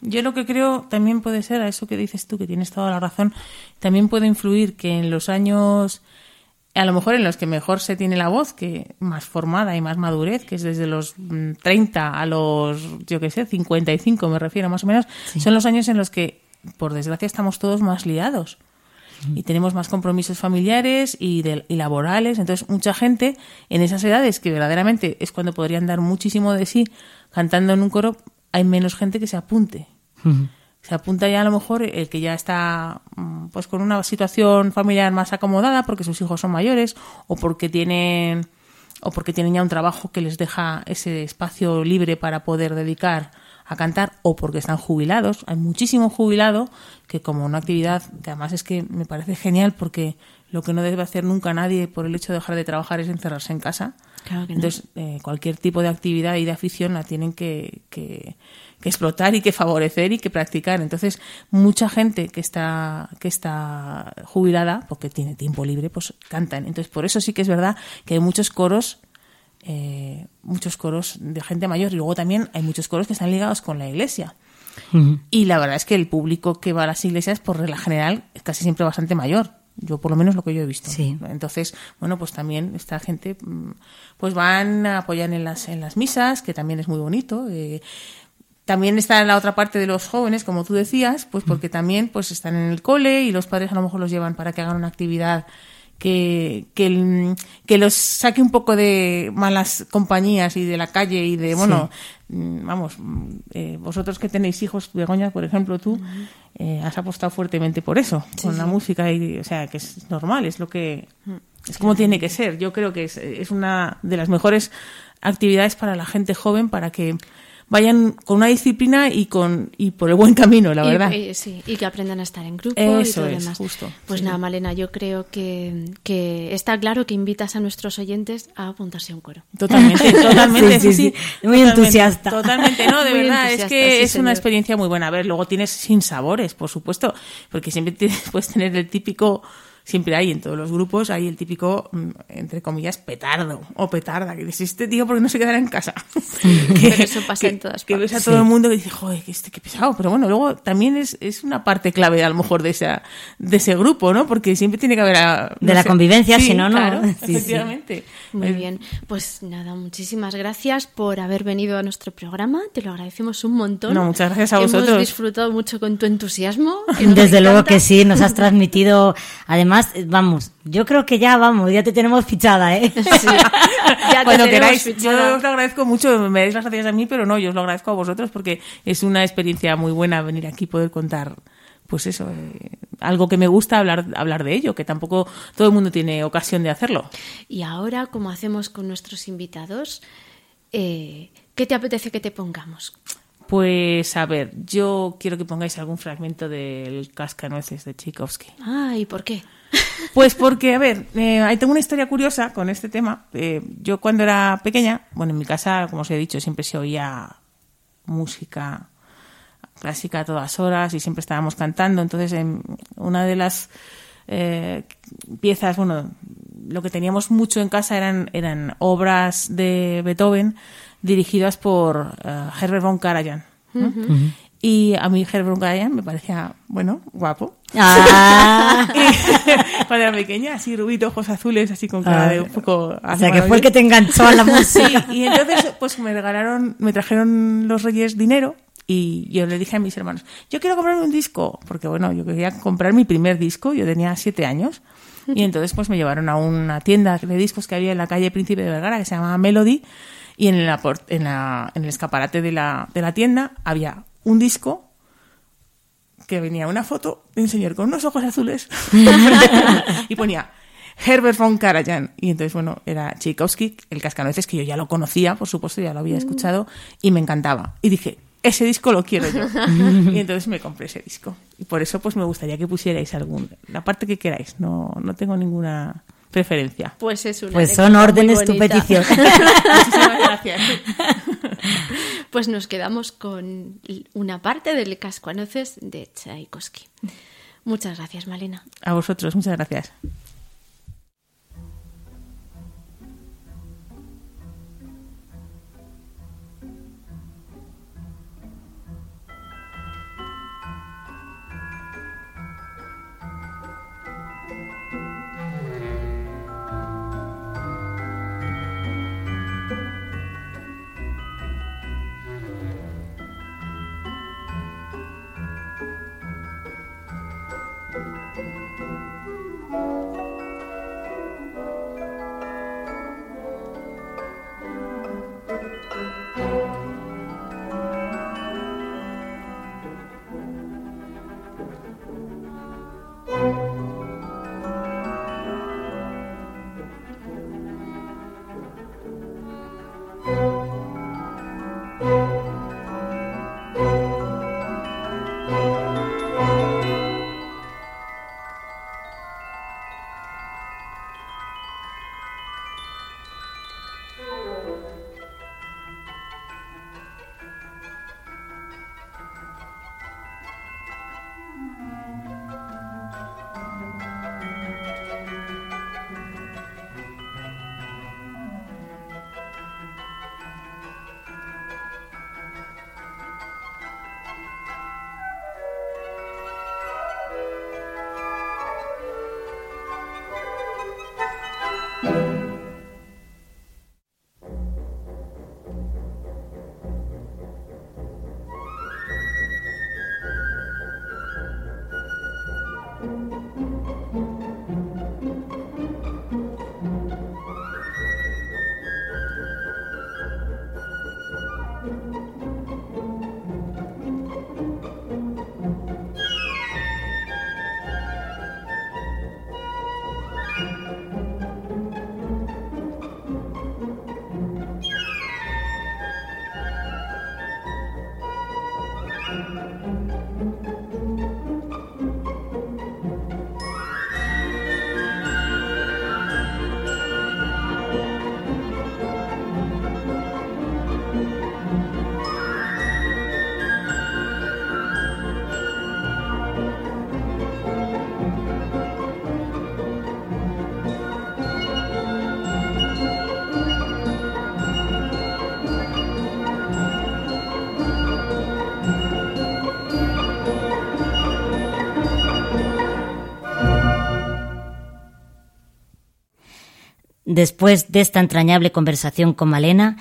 Yo lo que creo también puede ser, a eso que dices tú, que tienes toda la razón, también puede influir que en los años, a lo mejor en los que mejor se tiene la voz, que más formada y más madurez, que es desde los mm, 30 a los, yo qué sé, 55 me refiero más o menos, son los años en los que, por desgracia, estamos todos más liados. Y tenemos más compromisos familiares y, de- y laborales. Entonces, mucha gente en esas edades, que verdaderamente es cuando podrían dar muchísimo de sí cantando en un coro, hay menos gente que se apunte se apunta ya a lo mejor el que ya está mm, pues con una situación familiar más acomodada porque sus hijos son mayores o porque tienen o porque tienen ya un trabajo que les deja ese espacio libre para poder dedicar a cantar o porque están jubilados. Hay muchísimo jubilado que como una actividad que además es que me parece genial porque lo que no debe hacer nunca nadie por el hecho de dejar de trabajar es encerrarse en casa. Claro que no. Entonces, eh, cualquier tipo de actividad y de afición la tienen que, que- que explotar y que favorecer y que practicar. Entonces, mucha gente que está, que está jubilada, porque tiene tiempo libre, pues cantan. Entonces, por eso sí que es verdad que hay muchos coros, eh, muchos coros de gente mayor. Y luego también hay muchos coros que están ligados con la iglesia. Y la verdad es que el público que va a las iglesias, por regla general, es casi siempre bastante mayor. Yo, por lo menos, lo que yo he visto. Entonces, bueno, pues también esta gente, mm, pues van a apoyar en las, en las misas, que también es muy bonito. eh, también está en la otra parte de los jóvenes, como tú decías, pues porque también pues están en el cole y los padres a lo mejor los llevan para que hagan una actividad que, que, que los saque un poco de malas compañías y de la calle y de, bueno, mm, vamos, mm, eh, vosotros que tenéis hijos, Begoña, por ejemplo, tú, eh, has apostado fuertemente por eso, Sí, con la sí. música, y, o sea, que es normal, es lo que, es como tiene que ser. Yo creo que es, es una de las mejores actividades para la gente joven para que vayan con una disciplina y con y por el buen camino, la Y- verdad. Y, sí, y que aprendan a estar en grupo y Eso todo lo es, demás. justo. Pues Sí, nada. Malena, yo creo que, que está claro que invitas a nuestros oyentes a apuntarse a un coro. Totalmente, [LAUGHS] totalmente, sí, sí. Muy Totalmente, entusiasta. Totalmente, no, de Muy verdad, es que es señor. una experiencia muy buena. A ver, luego tienes sin sabores, por supuesto, porque siempre [LAUGHS] tienes, puedes tener el típico, siempre hay en todos los grupos, hay el típico, mm, entre comillas, petardo o petarda, que dices, este tío, ¿por qué no se quedará en casa? [LAUGHS] Pero eso pasa en todas que ves a partes. todo el mundo que dice, joder, que este qué pesado. Pero bueno, luego también es, es una parte clave a lo mejor de esa, de ese grupo, ¿no? Porque siempre tiene que haber a- De la convivencia, Sí, si no, no. claro, [LAUGHS] Sí, sí. efectivamente. Muy Eh, bien, pues nada, muchísimas gracias por haber venido a nuestro programa, te lo agradecemos un montón. No, muchas gracias a Hemos vosotros. disfrutado mucho con tu entusiasmo. [LAUGHS] Desde luego que sí, nos has transmitido. Además, eh, vamos, yo creo que ya vamos, ya te tenemos fichada, ¿eh? [LAUGHS] Ya te Cuando tenemos queráis, fichada. yo os lo agradezco mucho, me dais las gracias a mí, pero no, yo os lo agradezco a vosotros porque es una experiencia muy buena venir aquí y poder contar, pues eso, eh, algo que me gusta hablar, hablar de ello, que tampoco todo el mundo tiene ocasión de hacerlo. Y ahora, como hacemos con nuestros invitados, eh, ¿qué te apetece que te pongamos? Pues a ver, yo quiero que pongáis algún fragmento del Cascanueces de Tchaikovsky. Ah, ¿y por qué? Pues porque, a ver, eh, ahí tengo una historia curiosa con este tema. Eh, yo cuando era pequeña, bueno, en mi casa, como os he dicho, siempre se oía música clásica a todas horas y siempre estábamos cantando. Entonces, en una de las eh, piezas, bueno, lo que teníamos mucho en casa eran, eran obras de Beethoven dirigidas por eh, Herbert von Karajan. Y a mí Herbert Karajan me parecía, bueno, guapo. Ah. [LAUGHS] Y [LAUGHS] cuando era pequeña, así rubito, ojos azules, así con cara Ah. de un poco... O sea, que fue el que te enganchó a la música. Sí, y entonces pues me regalaron, me trajeron los reyes dinero y yo le dije a mis hermanos, yo quiero comprarme un disco, porque bueno, yo quería comprar mi primer disco, yo tenía siete años. Y entonces pues me llevaron a una tienda de discos que había en la calle Príncipe de Vergara que se llamaba Melody y en, la, por- en, la- en el escaparate de la, de la tienda había un disco que venía una foto de un señor con unos ojos azules [LAUGHS] y ponía Herbert von Karajan. Y entonces, bueno, era Tchaikovsky, el cascanueces, que yo ya lo conocía, por supuesto, ya lo había escuchado, y me encantaba. Y dije, ese disco lo quiero yo. [LAUGHS] y entonces me compré ese disco. Y por eso, pues me gustaría que pusierais algún, la parte que queráis. No, no tengo ninguna preferencia. Pues es una Pues son órdenes tu petición. [LAUGHS] Muchísimas gracias. Pues nos quedamos con una parte del cascuanoces de Tchaikovsky. Muchas gracias, Malena. A vosotros, muchas gracias. Después de esta entrañable conversación con Malena,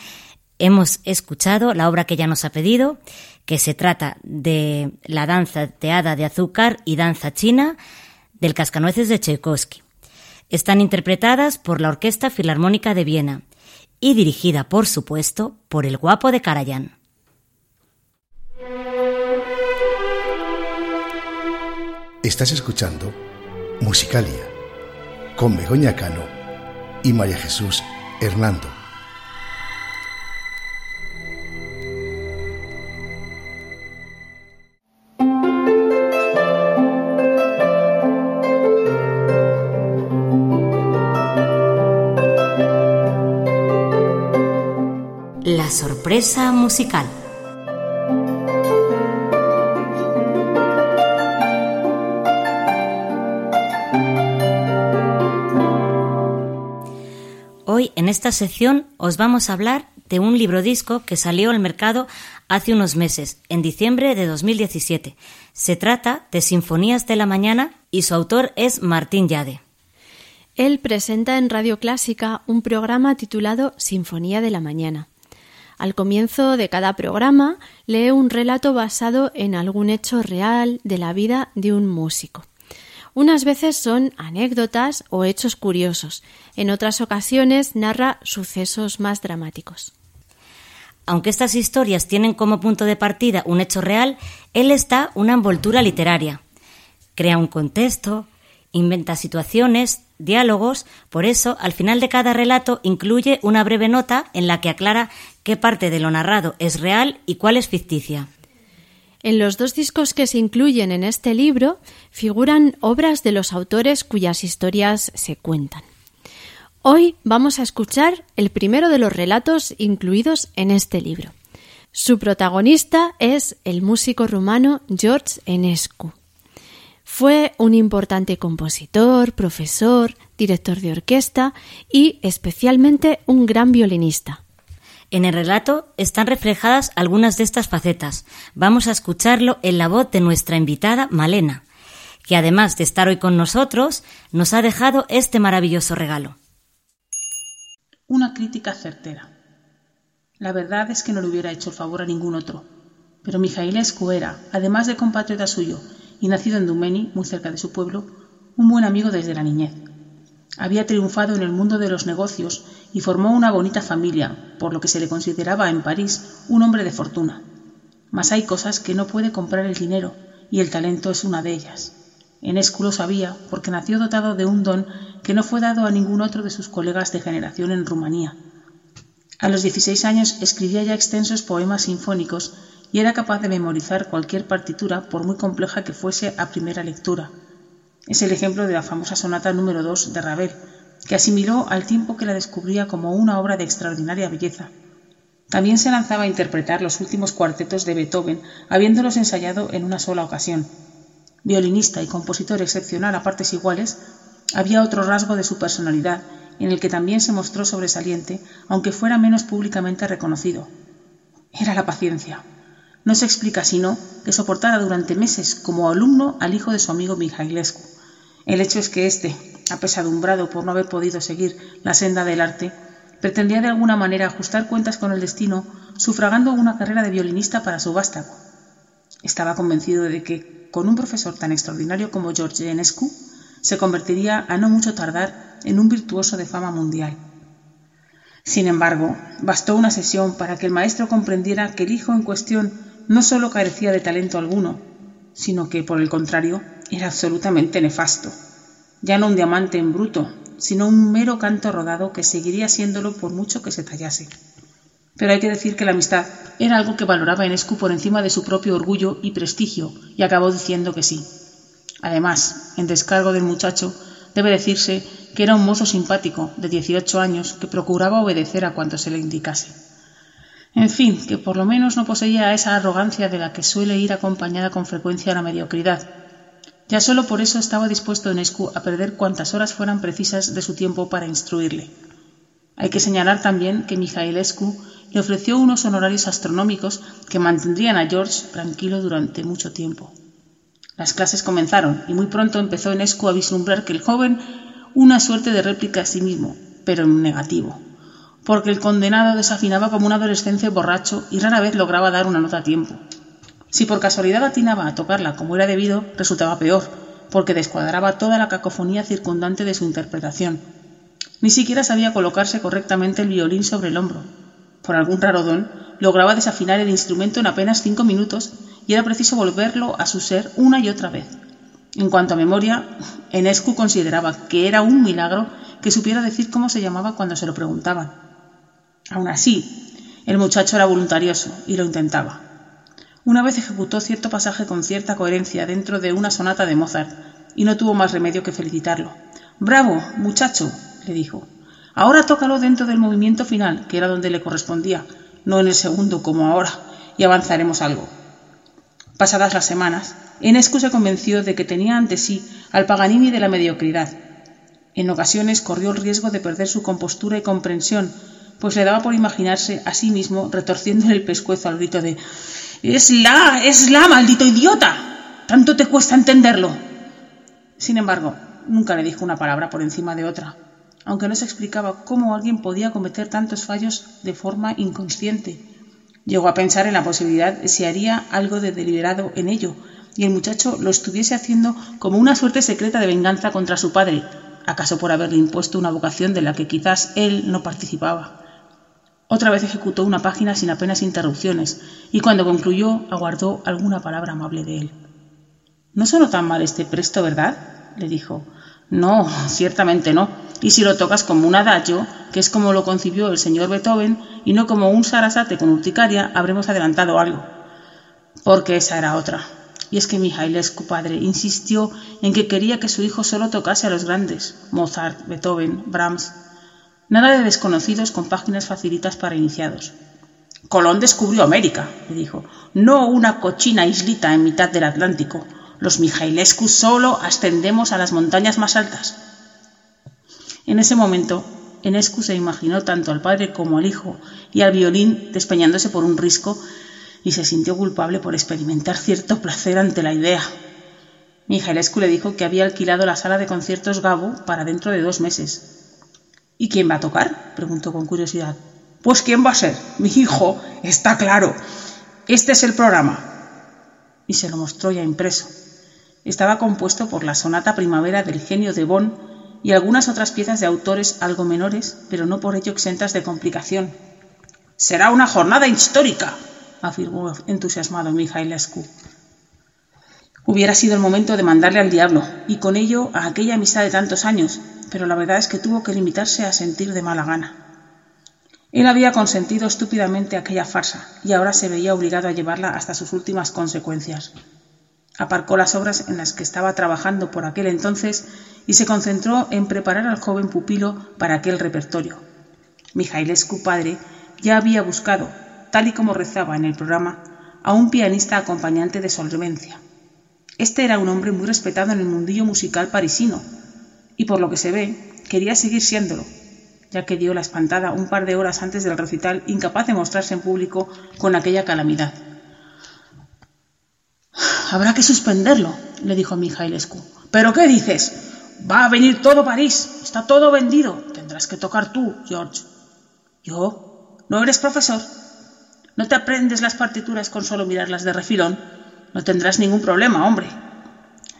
hemos escuchado la obra que ella nos ha pedido, que se trata de la danza teada de azúcar y danza china del Cascanueces de Tchaikovsky. Están interpretadas por la Orquesta Filarmónica de Viena y dirigida, por supuesto, por el guapo de Karajan. Estás escuchando Musicalia con Begoña Cano y María Jesús Hernando. La sorpresa musical. Esta sección os vamos a hablar de un libro disco que salió al mercado hace unos meses, en diciembre de 2017. Se trata de Sinfonías de la Mañana y su autor es Martín Yade. Él presenta en Radio Clásica un programa titulado Sinfonía de la Mañana. Al comienzo de cada programa lee un relato basado en algún hecho real de la vida de un músico. Unas veces son anécdotas o hechos curiosos, en otras ocasiones narra sucesos más dramáticos. Aunque estas historias tienen como punto de partida un hecho real, él está una envoltura literaria. Crea un contexto, inventa situaciones, diálogos, por eso, al final de cada relato incluye una breve nota en la que aclara qué parte de lo narrado es real y cuál es ficticia. En los dos discos que se incluyen en este libro figuran obras de los autores cuyas historias se cuentan. Hoy vamos a escuchar el primero de los relatos incluidos en este libro. Su protagonista es el músico rumano George Enescu. Fue un importante compositor, profesor, director de orquesta y especialmente un gran violinista. En el relato están reflejadas algunas de estas facetas. Vamos a escucharlo en la voz de nuestra invitada Malena, que además de estar hoy con nosotros, nos ha dejado este maravilloso regalo. Una crítica certera. La verdad es que no le hubiera hecho el favor a ningún otro, pero Mijailescu era, además de compatriota suyo y nacido en Dumeni, muy cerca de su pueblo, un buen amigo desde la niñez. Había triunfado en el mundo de los negocios y formó una bonita familia, por lo que se le consideraba en París un hombre de fortuna. Mas hay cosas que no puede comprar el dinero, y el talento es una de ellas. Enescu lo sabía porque nació dotado de un don que no fue dado a ningún otro de sus colegas de generación en Rumanía. A los 16 años escribía ya extensos poemas sinfónicos y era capaz de memorizar cualquier partitura por muy compleja que fuese a primera lectura. Es el ejemplo de la famosa sonata número 2 de Ravel, que asimiló al tiempo que la descubría como una obra de extraordinaria belleza. También se lanzaba a interpretar los últimos cuartetos de Beethoven, habiéndolos ensayado en una sola ocasión. Violinista y compositor excepcional a partes iguales, había otro rasgo de su personalidad, en el que también se mostró sobresaliente, aunque fuera menos públicamente reconocido. Era la paciencia. No se explica sino que soportara durante meses como alumno al hijo de su amigo Mijailescu. El hecho es que éste, apesadumbrado por no haber podido seguir la senda del arte, pretendía de alguna manera ajustar cuentas con el destino, sufragando una carrera de violinista para su vástago. Estaba convencido de que, con un profesor tan extraordinario como George Enescu, se convertiría a no mucho tardar en un virtuoso de fama mundial. Sin embargo, bastó una sesión para que el maestro comprendiera que el hijo en cuestión no sólo carecía de talento alguno, sino que, por el contrario, era absolutamente nefasto. Ya no un diamante en bruto, sino un mero canto rodado que seguiría siéndolo por mucho que se tallase. Pero hay que decir que la amistad era algo que valoraba Enescu por encima de su propio orgullo y prestigio, y acabó diciendo que sí. Además, en descargo del muchacho, debe decirse que era un mozo simpático de 18 años que procuraba obedecer a cuanto se le indicase. En fin, que por lo menos no poseía esa arrogancia de la que suele ir acompañada con frecuencia la mediocridad. Ya solo por eso estaba dispuesto Enescu a perder cuantas horas fueran precisas de su tiempo para instruirle. Hay que señalar también que Mijailescu le ofreció unos honorarios astronómicos que mantendrían a George tranquilo durante mucho tiempo. Las clases comenzaron y muy pronto empezó Enescu a vislumbrar que el joven una suerte de réplica a sí mismo, pero en negativo porque el condenado desafinaba como un adolescente borracho y rara vez lograba dar una nota a tiempo. Si por casualidad atinaba a tocarla como era debido, resultaba peor, porque descuadraba toda la cacofonía circundante de su interpretación. Ni siquiera sabía colocarse correctamente el violín sobre el hombro. Por algún raro don, lograba desafinar el instrumento en apenas cinco minutos y era preciso volverlo a su ser una y otra vez. En cuanto a memoria, Enescu consideraba que era un milagro que supiera decir cómo se llamaba cuando se lo preguntaban. Aún así, el muchacho era voluntarioso y lo intentaba. Una vez ejecutó cierto pasaje con cierta coherencia dentro de una sonata de Mozart y no tuvo más remedio que felicitarlo. Bravo, muchacho, le dijo. Ahora tócalo dentro del movimiento final, que era donde le correspondía, no en el segundo como ahora, y avanzaremos algo. Pasadas las semanas, Enescu se convenció de que tenía ante sí al Paganini de la mediocridad. En ocasiones corrió el riesgo de perder su compostura y comprensión pues le daba por imaginarse a sí mismo retorciéndole el pescuezo al grito de Es la, es la, maldito idiota. Tanto te cuesta entenderlo. Sin embargo, nunca le dijo una palabra por encima de otra, aunque no se explicaba cómo alguien podía cometer tantos fallos de forma inconsciente. Llegó a pensar en la posibilidad de si haría algo de deliberado en ello, y el muchacho lo estuviese haciendo como una suerte secreta de venganza contra su padre, acaso por haberle impuesto una vocación de la que quizás él no participaba. Otra vez ejecutó una página sin apenas interrupciones, y cuando concluyó aguardó alguna palabra amable de él. No sonó tan mal este presto, ¿verdad? le dijo. No, ciertamente no. Y si lo tocas como un adagio, que es como lo concibió el señor Beethoven, y no como un sarasate con urticaria, habremos adelantado algo. Porque esa era otra. Y es que Mijailescu padre insistió en que quería que su hijo solo tocase a los grandes, Mozart, Beethoven, Brahms. Nada de desconocidos con páginas facilitas para iniciados. Colón descubrió América, le dijo, no una cochina islita en mitad del Atlántico. Los Mijailescu solo ascendemos a las montañas más altas. En ese momento, Enescu se imaginó tanto al padre como al hijo y al violín despeñándose por un risco y se sintió culpable por experimentar cierto placer ante la idea. Mijailescu le dijo que había alquilado la sala de conciertos Gabo para dentro de dos meses. ¿Y quién va a tocar? preguntó con curiosidad. Pues quién va a ser. Mi hijo, está claro. Este es el programa. Y se lo mostró ya impreso. Estaba compuesto por la sonata primavera del genio de Bonn y algunas otras piezas de autores algo menores, pero no por ello exentas de complicación. Será una jornada histórica, afirmó entusiasmado Mijailescu. Hubiera sido el momento de mandarle al diablo, y con ello a aquella amistad de tantos años, pero la verdad es que tuvo que limitarse a sentir de mala gana. Él había consentido estúpidamente aquella farsa, y ahora se veía obligado a llevarla hasta sus últimas consecuencias. Aparcó las obras en las que estaba trabajando por aquel entonces y se concentró en preparar al joven pupilo para aquel repertorio. Mijailescu padre ya había buscado, tal y como rezaba en el programa, a un pianista acompañante de solvencia. Este era un hombre muy respetado en el mundillo musical parisino, y por lo que se ve, quería seguir siéndolo, ya que dio la espantada un par de horas antes del recital, incapaz de mostrarse en público con aquella calamidad. Habrá que suspenderlo, le dijo Mijailescu. ¿Pero qué dices? Va a venir todo París. Está todo vendido. Tendrás que tocar tú, George. ¿Yo? ¿No eres profesor? ¿No te aprendes las partituras con solo mirarlas de refilón? No tendrás ningún problema, hombre.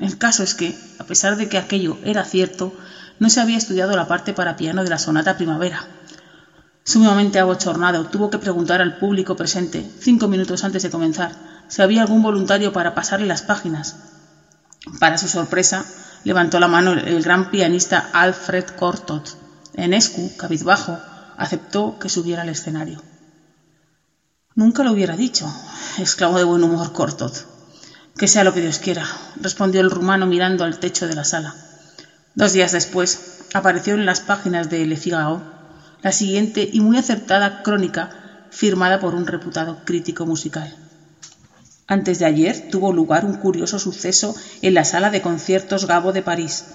El caso es que, a pesar de que aquello era cierto, no se había estudiado la parte para piano de la sonata primavera. Sumamente abochornado, tuvo que preguntar al público presente, cinco minutos antes de comenzar, si había algún voluntario para pasarle las páginas. Para su sorpresa, levantó la mano el gran pianista Alfred Cortot. Enescu, cabizbajo, aceptó que subiera al escenario. Nunca lo hubiera dicho, exclamó de buen humor Cortot. Que sea lo que Dios quiera, respondió el rumano mirando al techo de la sala. Dos días después, apareció en las páginas de Le Figaro la siguiente y muy acertada crónica firmada por un reputado crítico musical. Antes de ayer tuvo lugar un curioso suceso en la sala de conciertos Gabo de París.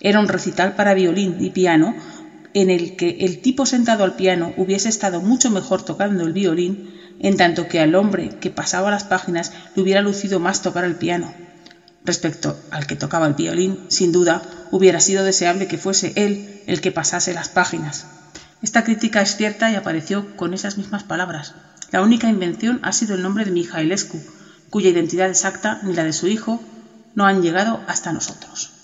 Era un recital para violín y piano en el que el tipo sentado al piano hubiese estado mucho mejor tocando el violín, en tanto que al hombre que pasaba las páginas le hubiera lucido más tocar el piano. Respecto al que tocaba el violín, sin duda, hubiera sido deseable que fuese él el que pasase las páginas. Esta crítica es cierta y apareció con esas mismas palabras. La única invención ha sido el nombre de Mijailescu, cuya identidad exacta ni la de su hijo no han llegado hasta nosotros.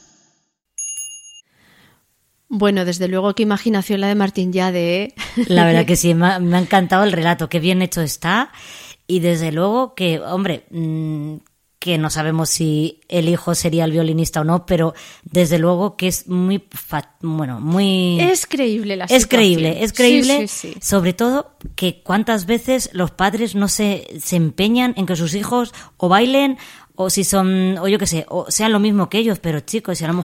Bueno, desde luego qué imaginación la de Martín Yade. ¿eh? [LAUGHS] La verdad que sí, me ha, me ha encantado el relato, qué bien hecho está. Y desde luego que, hombre, mmm, que no sabemos si el hijo sería el violinista o no, pero desde luego que es muy, bueno, muy... Es creíble la Es situación. creíble, es creíble, Sí, sí, sí. sobre todo que cuántas veces los padres no se, se empeñan en que sus hijos o bailen o si son, o yo qué sé, o sean lo mismo que ellos, pero chicos, si a lo mejor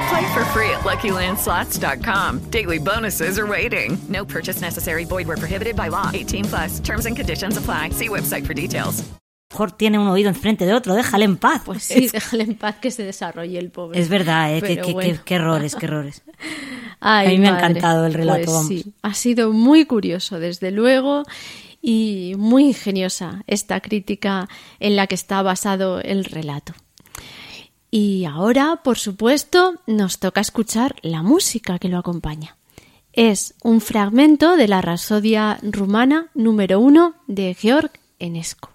Play for free at LuckyLandSlots.com. Daily bonuses are waiting. No purchase necessary. Void were prohibited by law. 18 plus. Terms and conditions apply. See website for details. tiene un oído enfrente de otro, déjale en paz. Pues [LAUGHS] sí, déjale en paz que se desarrolle el pobre. Es verdad, ¿eh? que- bueno. qué errores, qué errores. [LAUGHS] Ay, A mí me ha madre. encantado el relato, Pues vamos. sí, ha sido muy curioso, desde luego, y muy ingeniosa esta crítica en la que está basado el relato. Y ahora, por supuesto, nos toca escuchar la música que lo acompaña. Es un fragmento de la Rapsodia rumana número uno de Georg Enescu.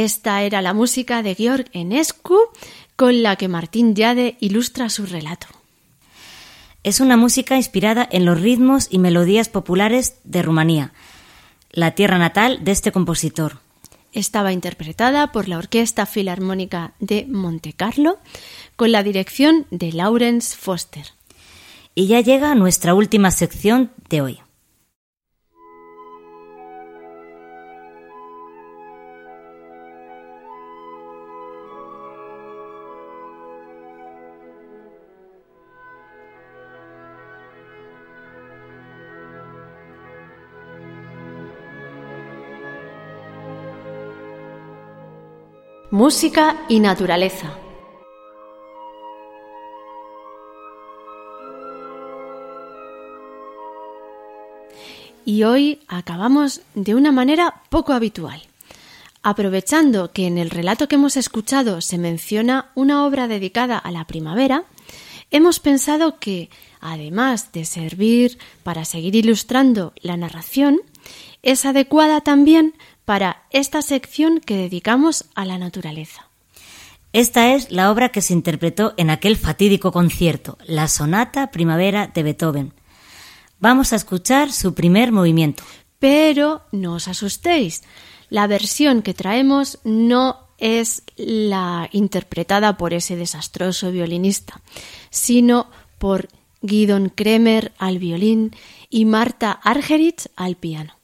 Esta era la música de Georg Enescu con la que Martín Yade ilustra su relato. Es una música inspirada en los ritmos y melodías populares de Rumanía, la tierra natal de este compositor. Estaba interpretada por la Orquesta Filarmónica de Montecarlo con la dirección de Lawrence Foster. Y ya llega nuestra última sección de hoy. Música y naturaleza. Y hoy acabamos de una manera poco habitual. Aprovechando que en el relato que hemos escuchado se menciona una obra dedicada a la primavera, hemos pensado que, además de servir para seguir ilustrando la narración, es adecuada también para esta sección que dedicamos a la naturaleza. Esta es la obra que se interpretó en aquel fatídico concierto, la Sonata Primavera de Beethoven. Vamos a escuchar su primer movimiento. Pero no os asustéis, la versión que traemos no es la interpretada por ese desastroso violinista, sino por Guidon Kremer al violín y Marta Argerich al piano.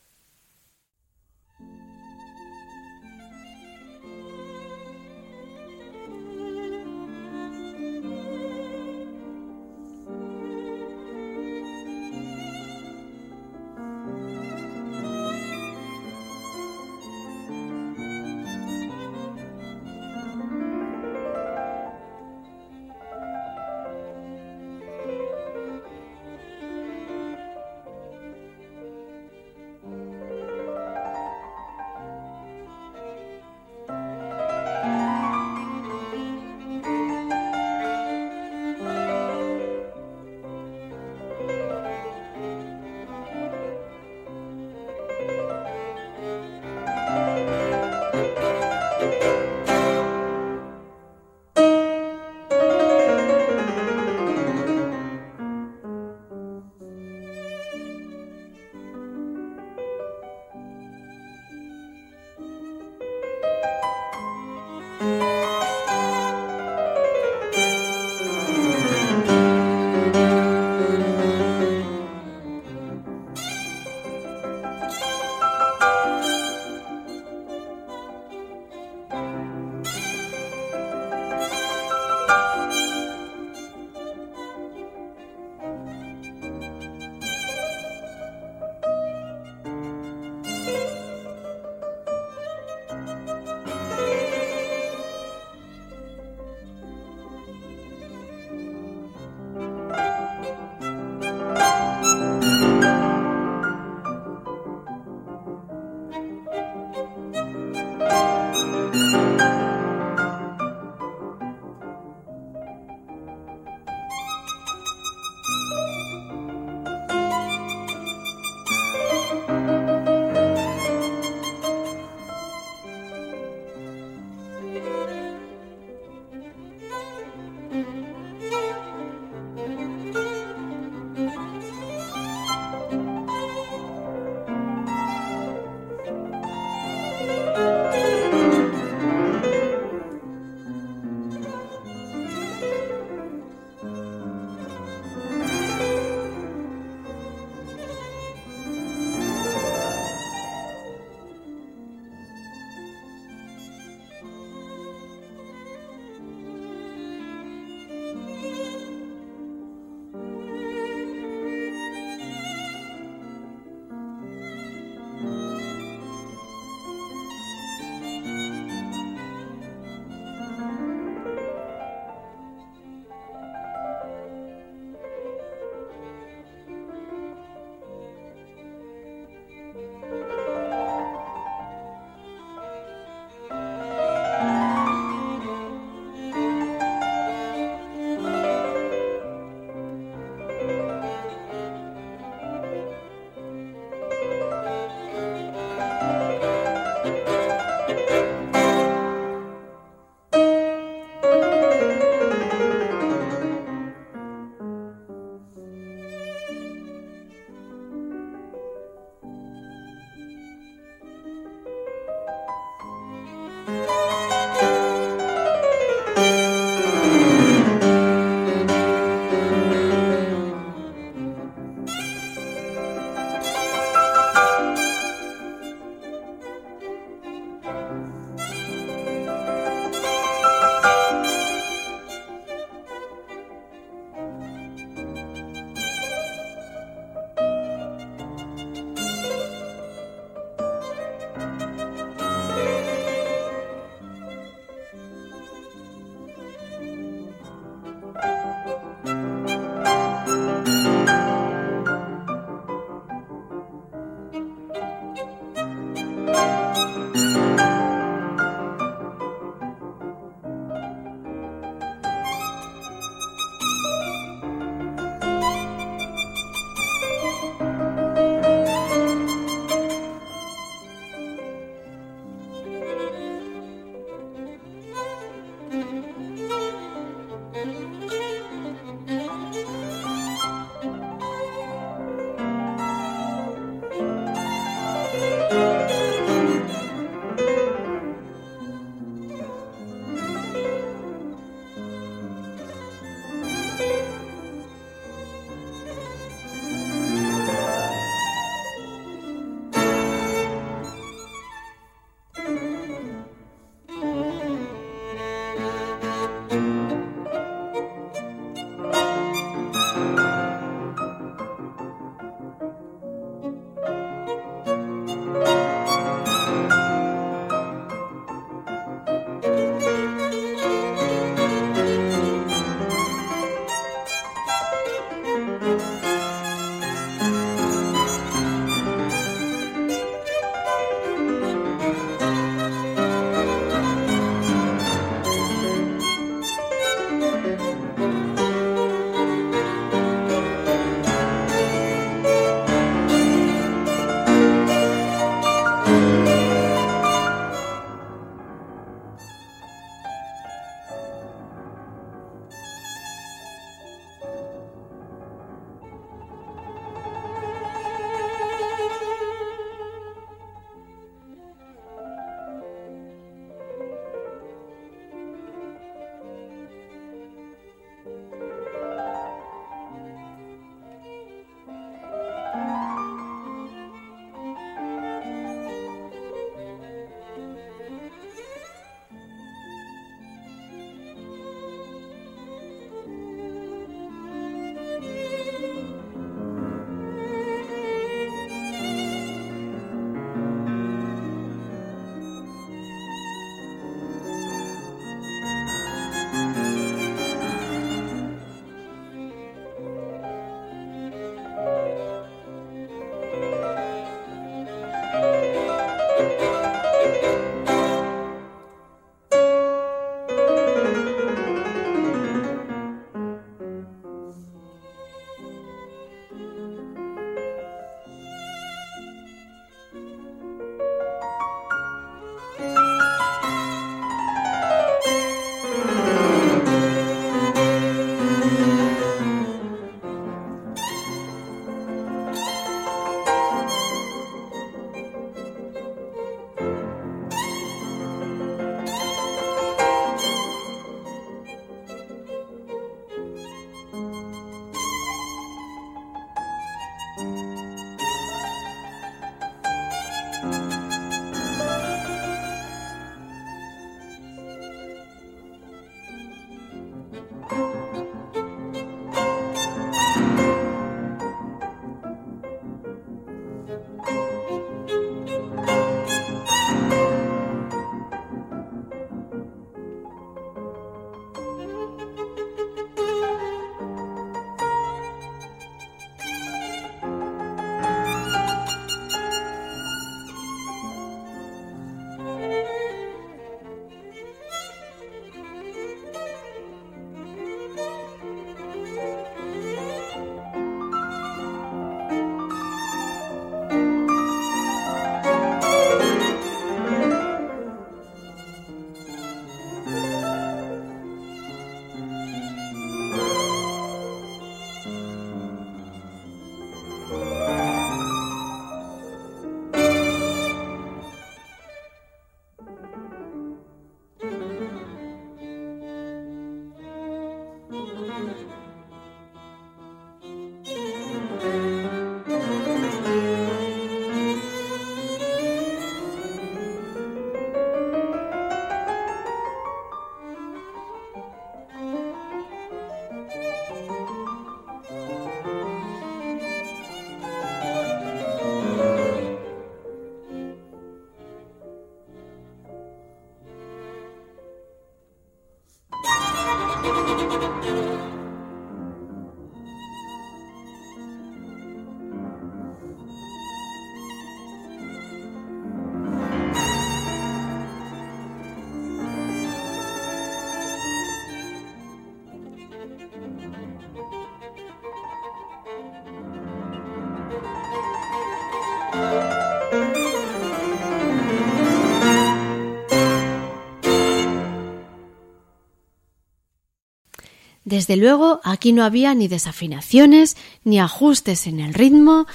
Desde luego, aquí no había ni desafinaciones, ni ajustes en el ritmo,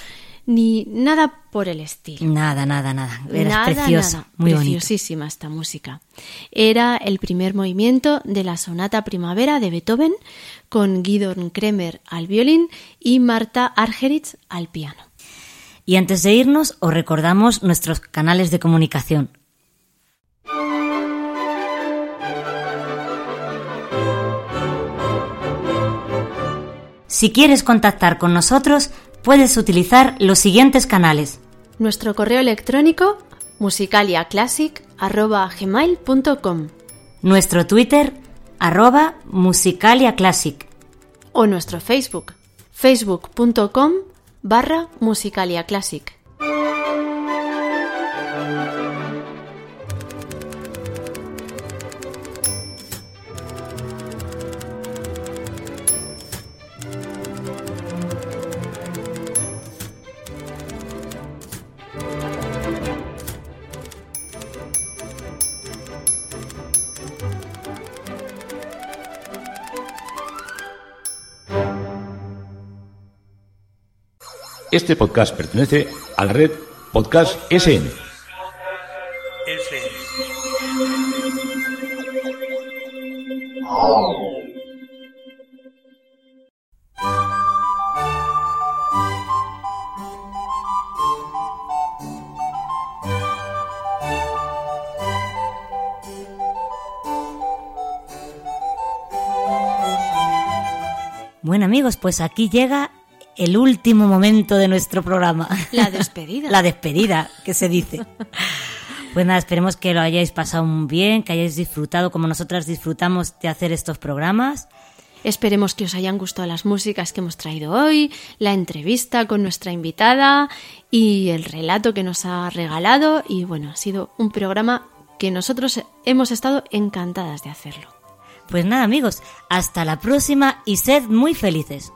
ni nada por el estilo. Nada, nada, nada. Era nada. muy bonito. Preciosísima esta música. Era el primer movimiento de la Sonata Primavera de Beethoven, con Gidon Kremer al violín y Marta Argerich al piano. Y antes de irnos, os recordamos nuestros canales de comunicación. Si quieres contactar con nosotros, puedes utilizar los siguientes canales. Nuestro correo electrónico musicaliaclassic.gmail.com Nuestro Twitter, arroba musicaliaclassic. o nuestro Facebook facebook.com barra musicaliaclassic. Este podcast pertenece a la red Podcast SN. Bueno amigos, pues aquí llega el último momento de nuestro programa. La despedida. [LAUGHS] La despedida, que se dice. Pues nada, esperemos que lo hayáis pasado muy bien, que hayáis disfrutado como nosotras disfrutamos de hacer estos programas. Esperemos que os hayan gustado las músicas que hemos traído hoy, la entrevista con nuestra invitada y el relato que nos ha regalado. Y bueno, ha sido un programa que nosotros hemos estado encantadas de hacerlo. Pues nada amigos, hasta la próxima y sed muy felices.